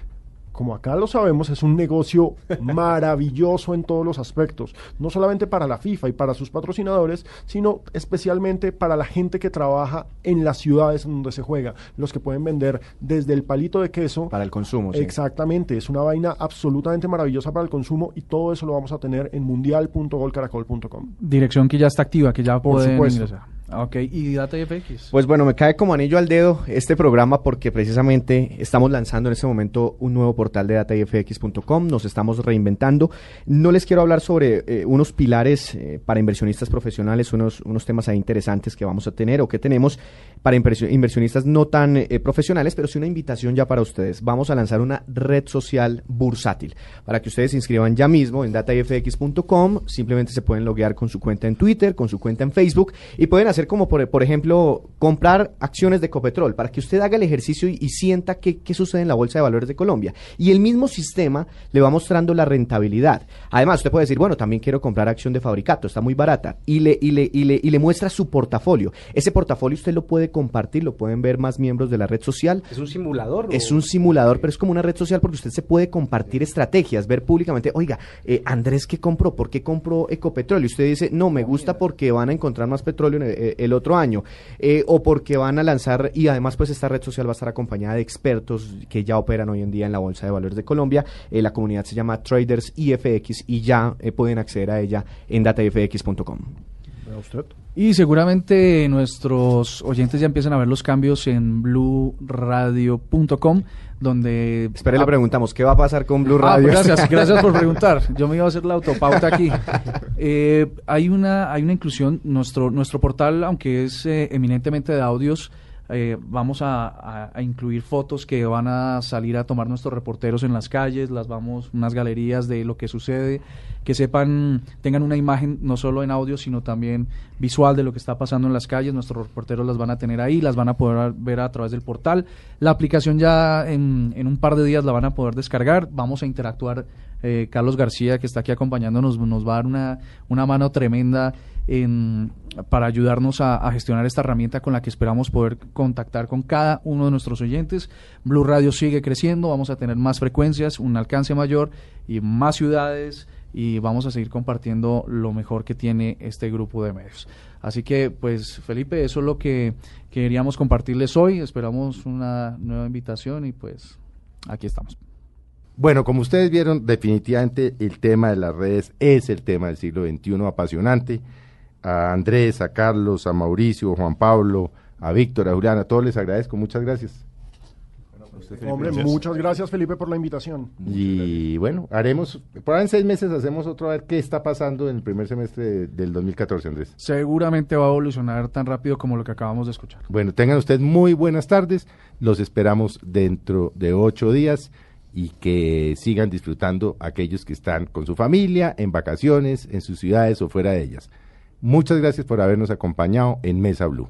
como acá lo sabemos, es un negocio maravilloso en todos los aspectos, no solamente para la FIFA y para sus patrocinadores, sino especialmente para la gente que trabaja en las ciudades en donde se juega, los que pueden vender desde el palito de queso. Para el consumo, sí. Exactamente, es una vaina absolutamente maravillosa para el consumo y todo eso lo vamos a tener en mundial.golcaracol.com. Dirección que ya está activa, que ya Por pueden supuesto. ingresar. Ok, ¿y Data FX? Pues bueno, me cae como anillo al dedo este programa porque precisamente estamos lanzando en este momento un nuevo portal de datafx.com, nos estamos reinventando. No les quiero hablar sobre eh, unos pilares eh, para inversionistas profesionales, unos, unos temas ahí interesantes que vamos a tener o que tenemos para inversio- inversionistas no tan eh, profesionales, pero sí una invitación ya para ustedes. Vamos a lanzar una red social bursátil para que ustedes se inscriban ya mismo en datafx.com, simplemente se pueden loguear con su cuenta en Twitter, con su cuenta en Facebook y pueden hacer como por, por ejemplo comprar acciones de Copetrol para que usted haga el ejercicio y, y sienta qué, qué sucede en la Bolsa de Valores de Colombia. Y el mismo sistema le va mostrando la rentabilidad. Además, usted puede decir, bueno, también quiero comprar acción de Fabricato, está muy barata. Y le, y le, y le, y le muestra su portafolio. Ese portafolio usted lo puede compartir, lo pueden ver más miembros de la red social. ¿Es un simulador? Es un simulador, pero es como una red social porque usted se puede compartir estrategias, ver públicamente, oiga, eh, Andrés, ¿qué compró? ¿Por qué compró Ecopetróleo? Y usted dice, no, me gusta porque van a encontrar más petróleo en el, eh, el otro año, eh, o porque van a lanzar, y además pues esta red social va a estar acompañada de expertos que ya operan hoy en día en la Bolsa de Valores de Colombia. Eh, la comunidad se llama Traders IFX y ya pueden acceder a ella en datafx.com. Y seguramente nuestros oyentes ya empiezan a ver los cambios en blueradio.com, donde... Espera, le preguntamos, ¿qué va a pasar con Blue Ah, Radio? pues gracias, gracias por preguntar. Yo me iba a hacer la autopauta aquí. Eh, hay una hay una inclusión. Nuestro nuestro portal, aunque es eh, eminentemente de audios, eh, vamos a, incluir fotos que van a salir a tomar nuestros reporteros en las calles. Las vamos unas galerías de lo que sucede, que sepan tengan una imagen no solo en audio sino también visual de lo que está pasando en las calles. Nuestros reporteros las van a tener ahí, las van a poder ver a través del portal. La aplicación ya en, en un par de días la van a poder descargar. Vamos a interactuar eh, Carlos García, que está aquí acompañándonos, nos va a dar una, una mano tremenda para ayudarnos a, a, gestionar esta herramienta con la que esperamos poder contactar con cada uno de nuestros oyentes. Blue Radio sigue creciendo, vamos a tener más frecuencias, un alcance mayor y más ciudades y vamos a seguir compartiendo lo mejor que tiene este grupo de medios. Así que, pues, Felipe, eso es lo que queríamos compartirles hoy. Esperamos una nueva invitación y pues aquí estamos. Bueno, como ustedes vieron, definitivamente el tema de las redes es el tema del siglo XXI apasionante. A Andrés, a Carlos, a Mauricio, a Juan Pablo, a Víctor, a Julián, a todos les agradezco. Muchas gracias. Hombre, muchas gracias Felipe por la invitación. Y bueno, haremos, por ahí en seis meses hacemos otro a ver qué está pasando en el primer semestre de, del 2014, Andrés. Seguramente va a evolucionar tan rápido como lo que acabamos de escuchar. Bueno, tengan ustedes muy buenas tardes, los esperamos dentro de ocho días y que sigan disfrutando aquellos que están con su familia, en vacaciones, en sus ciudades o fuera de ellas. Muchas gracias por habernos acompañado en Mesa Blue.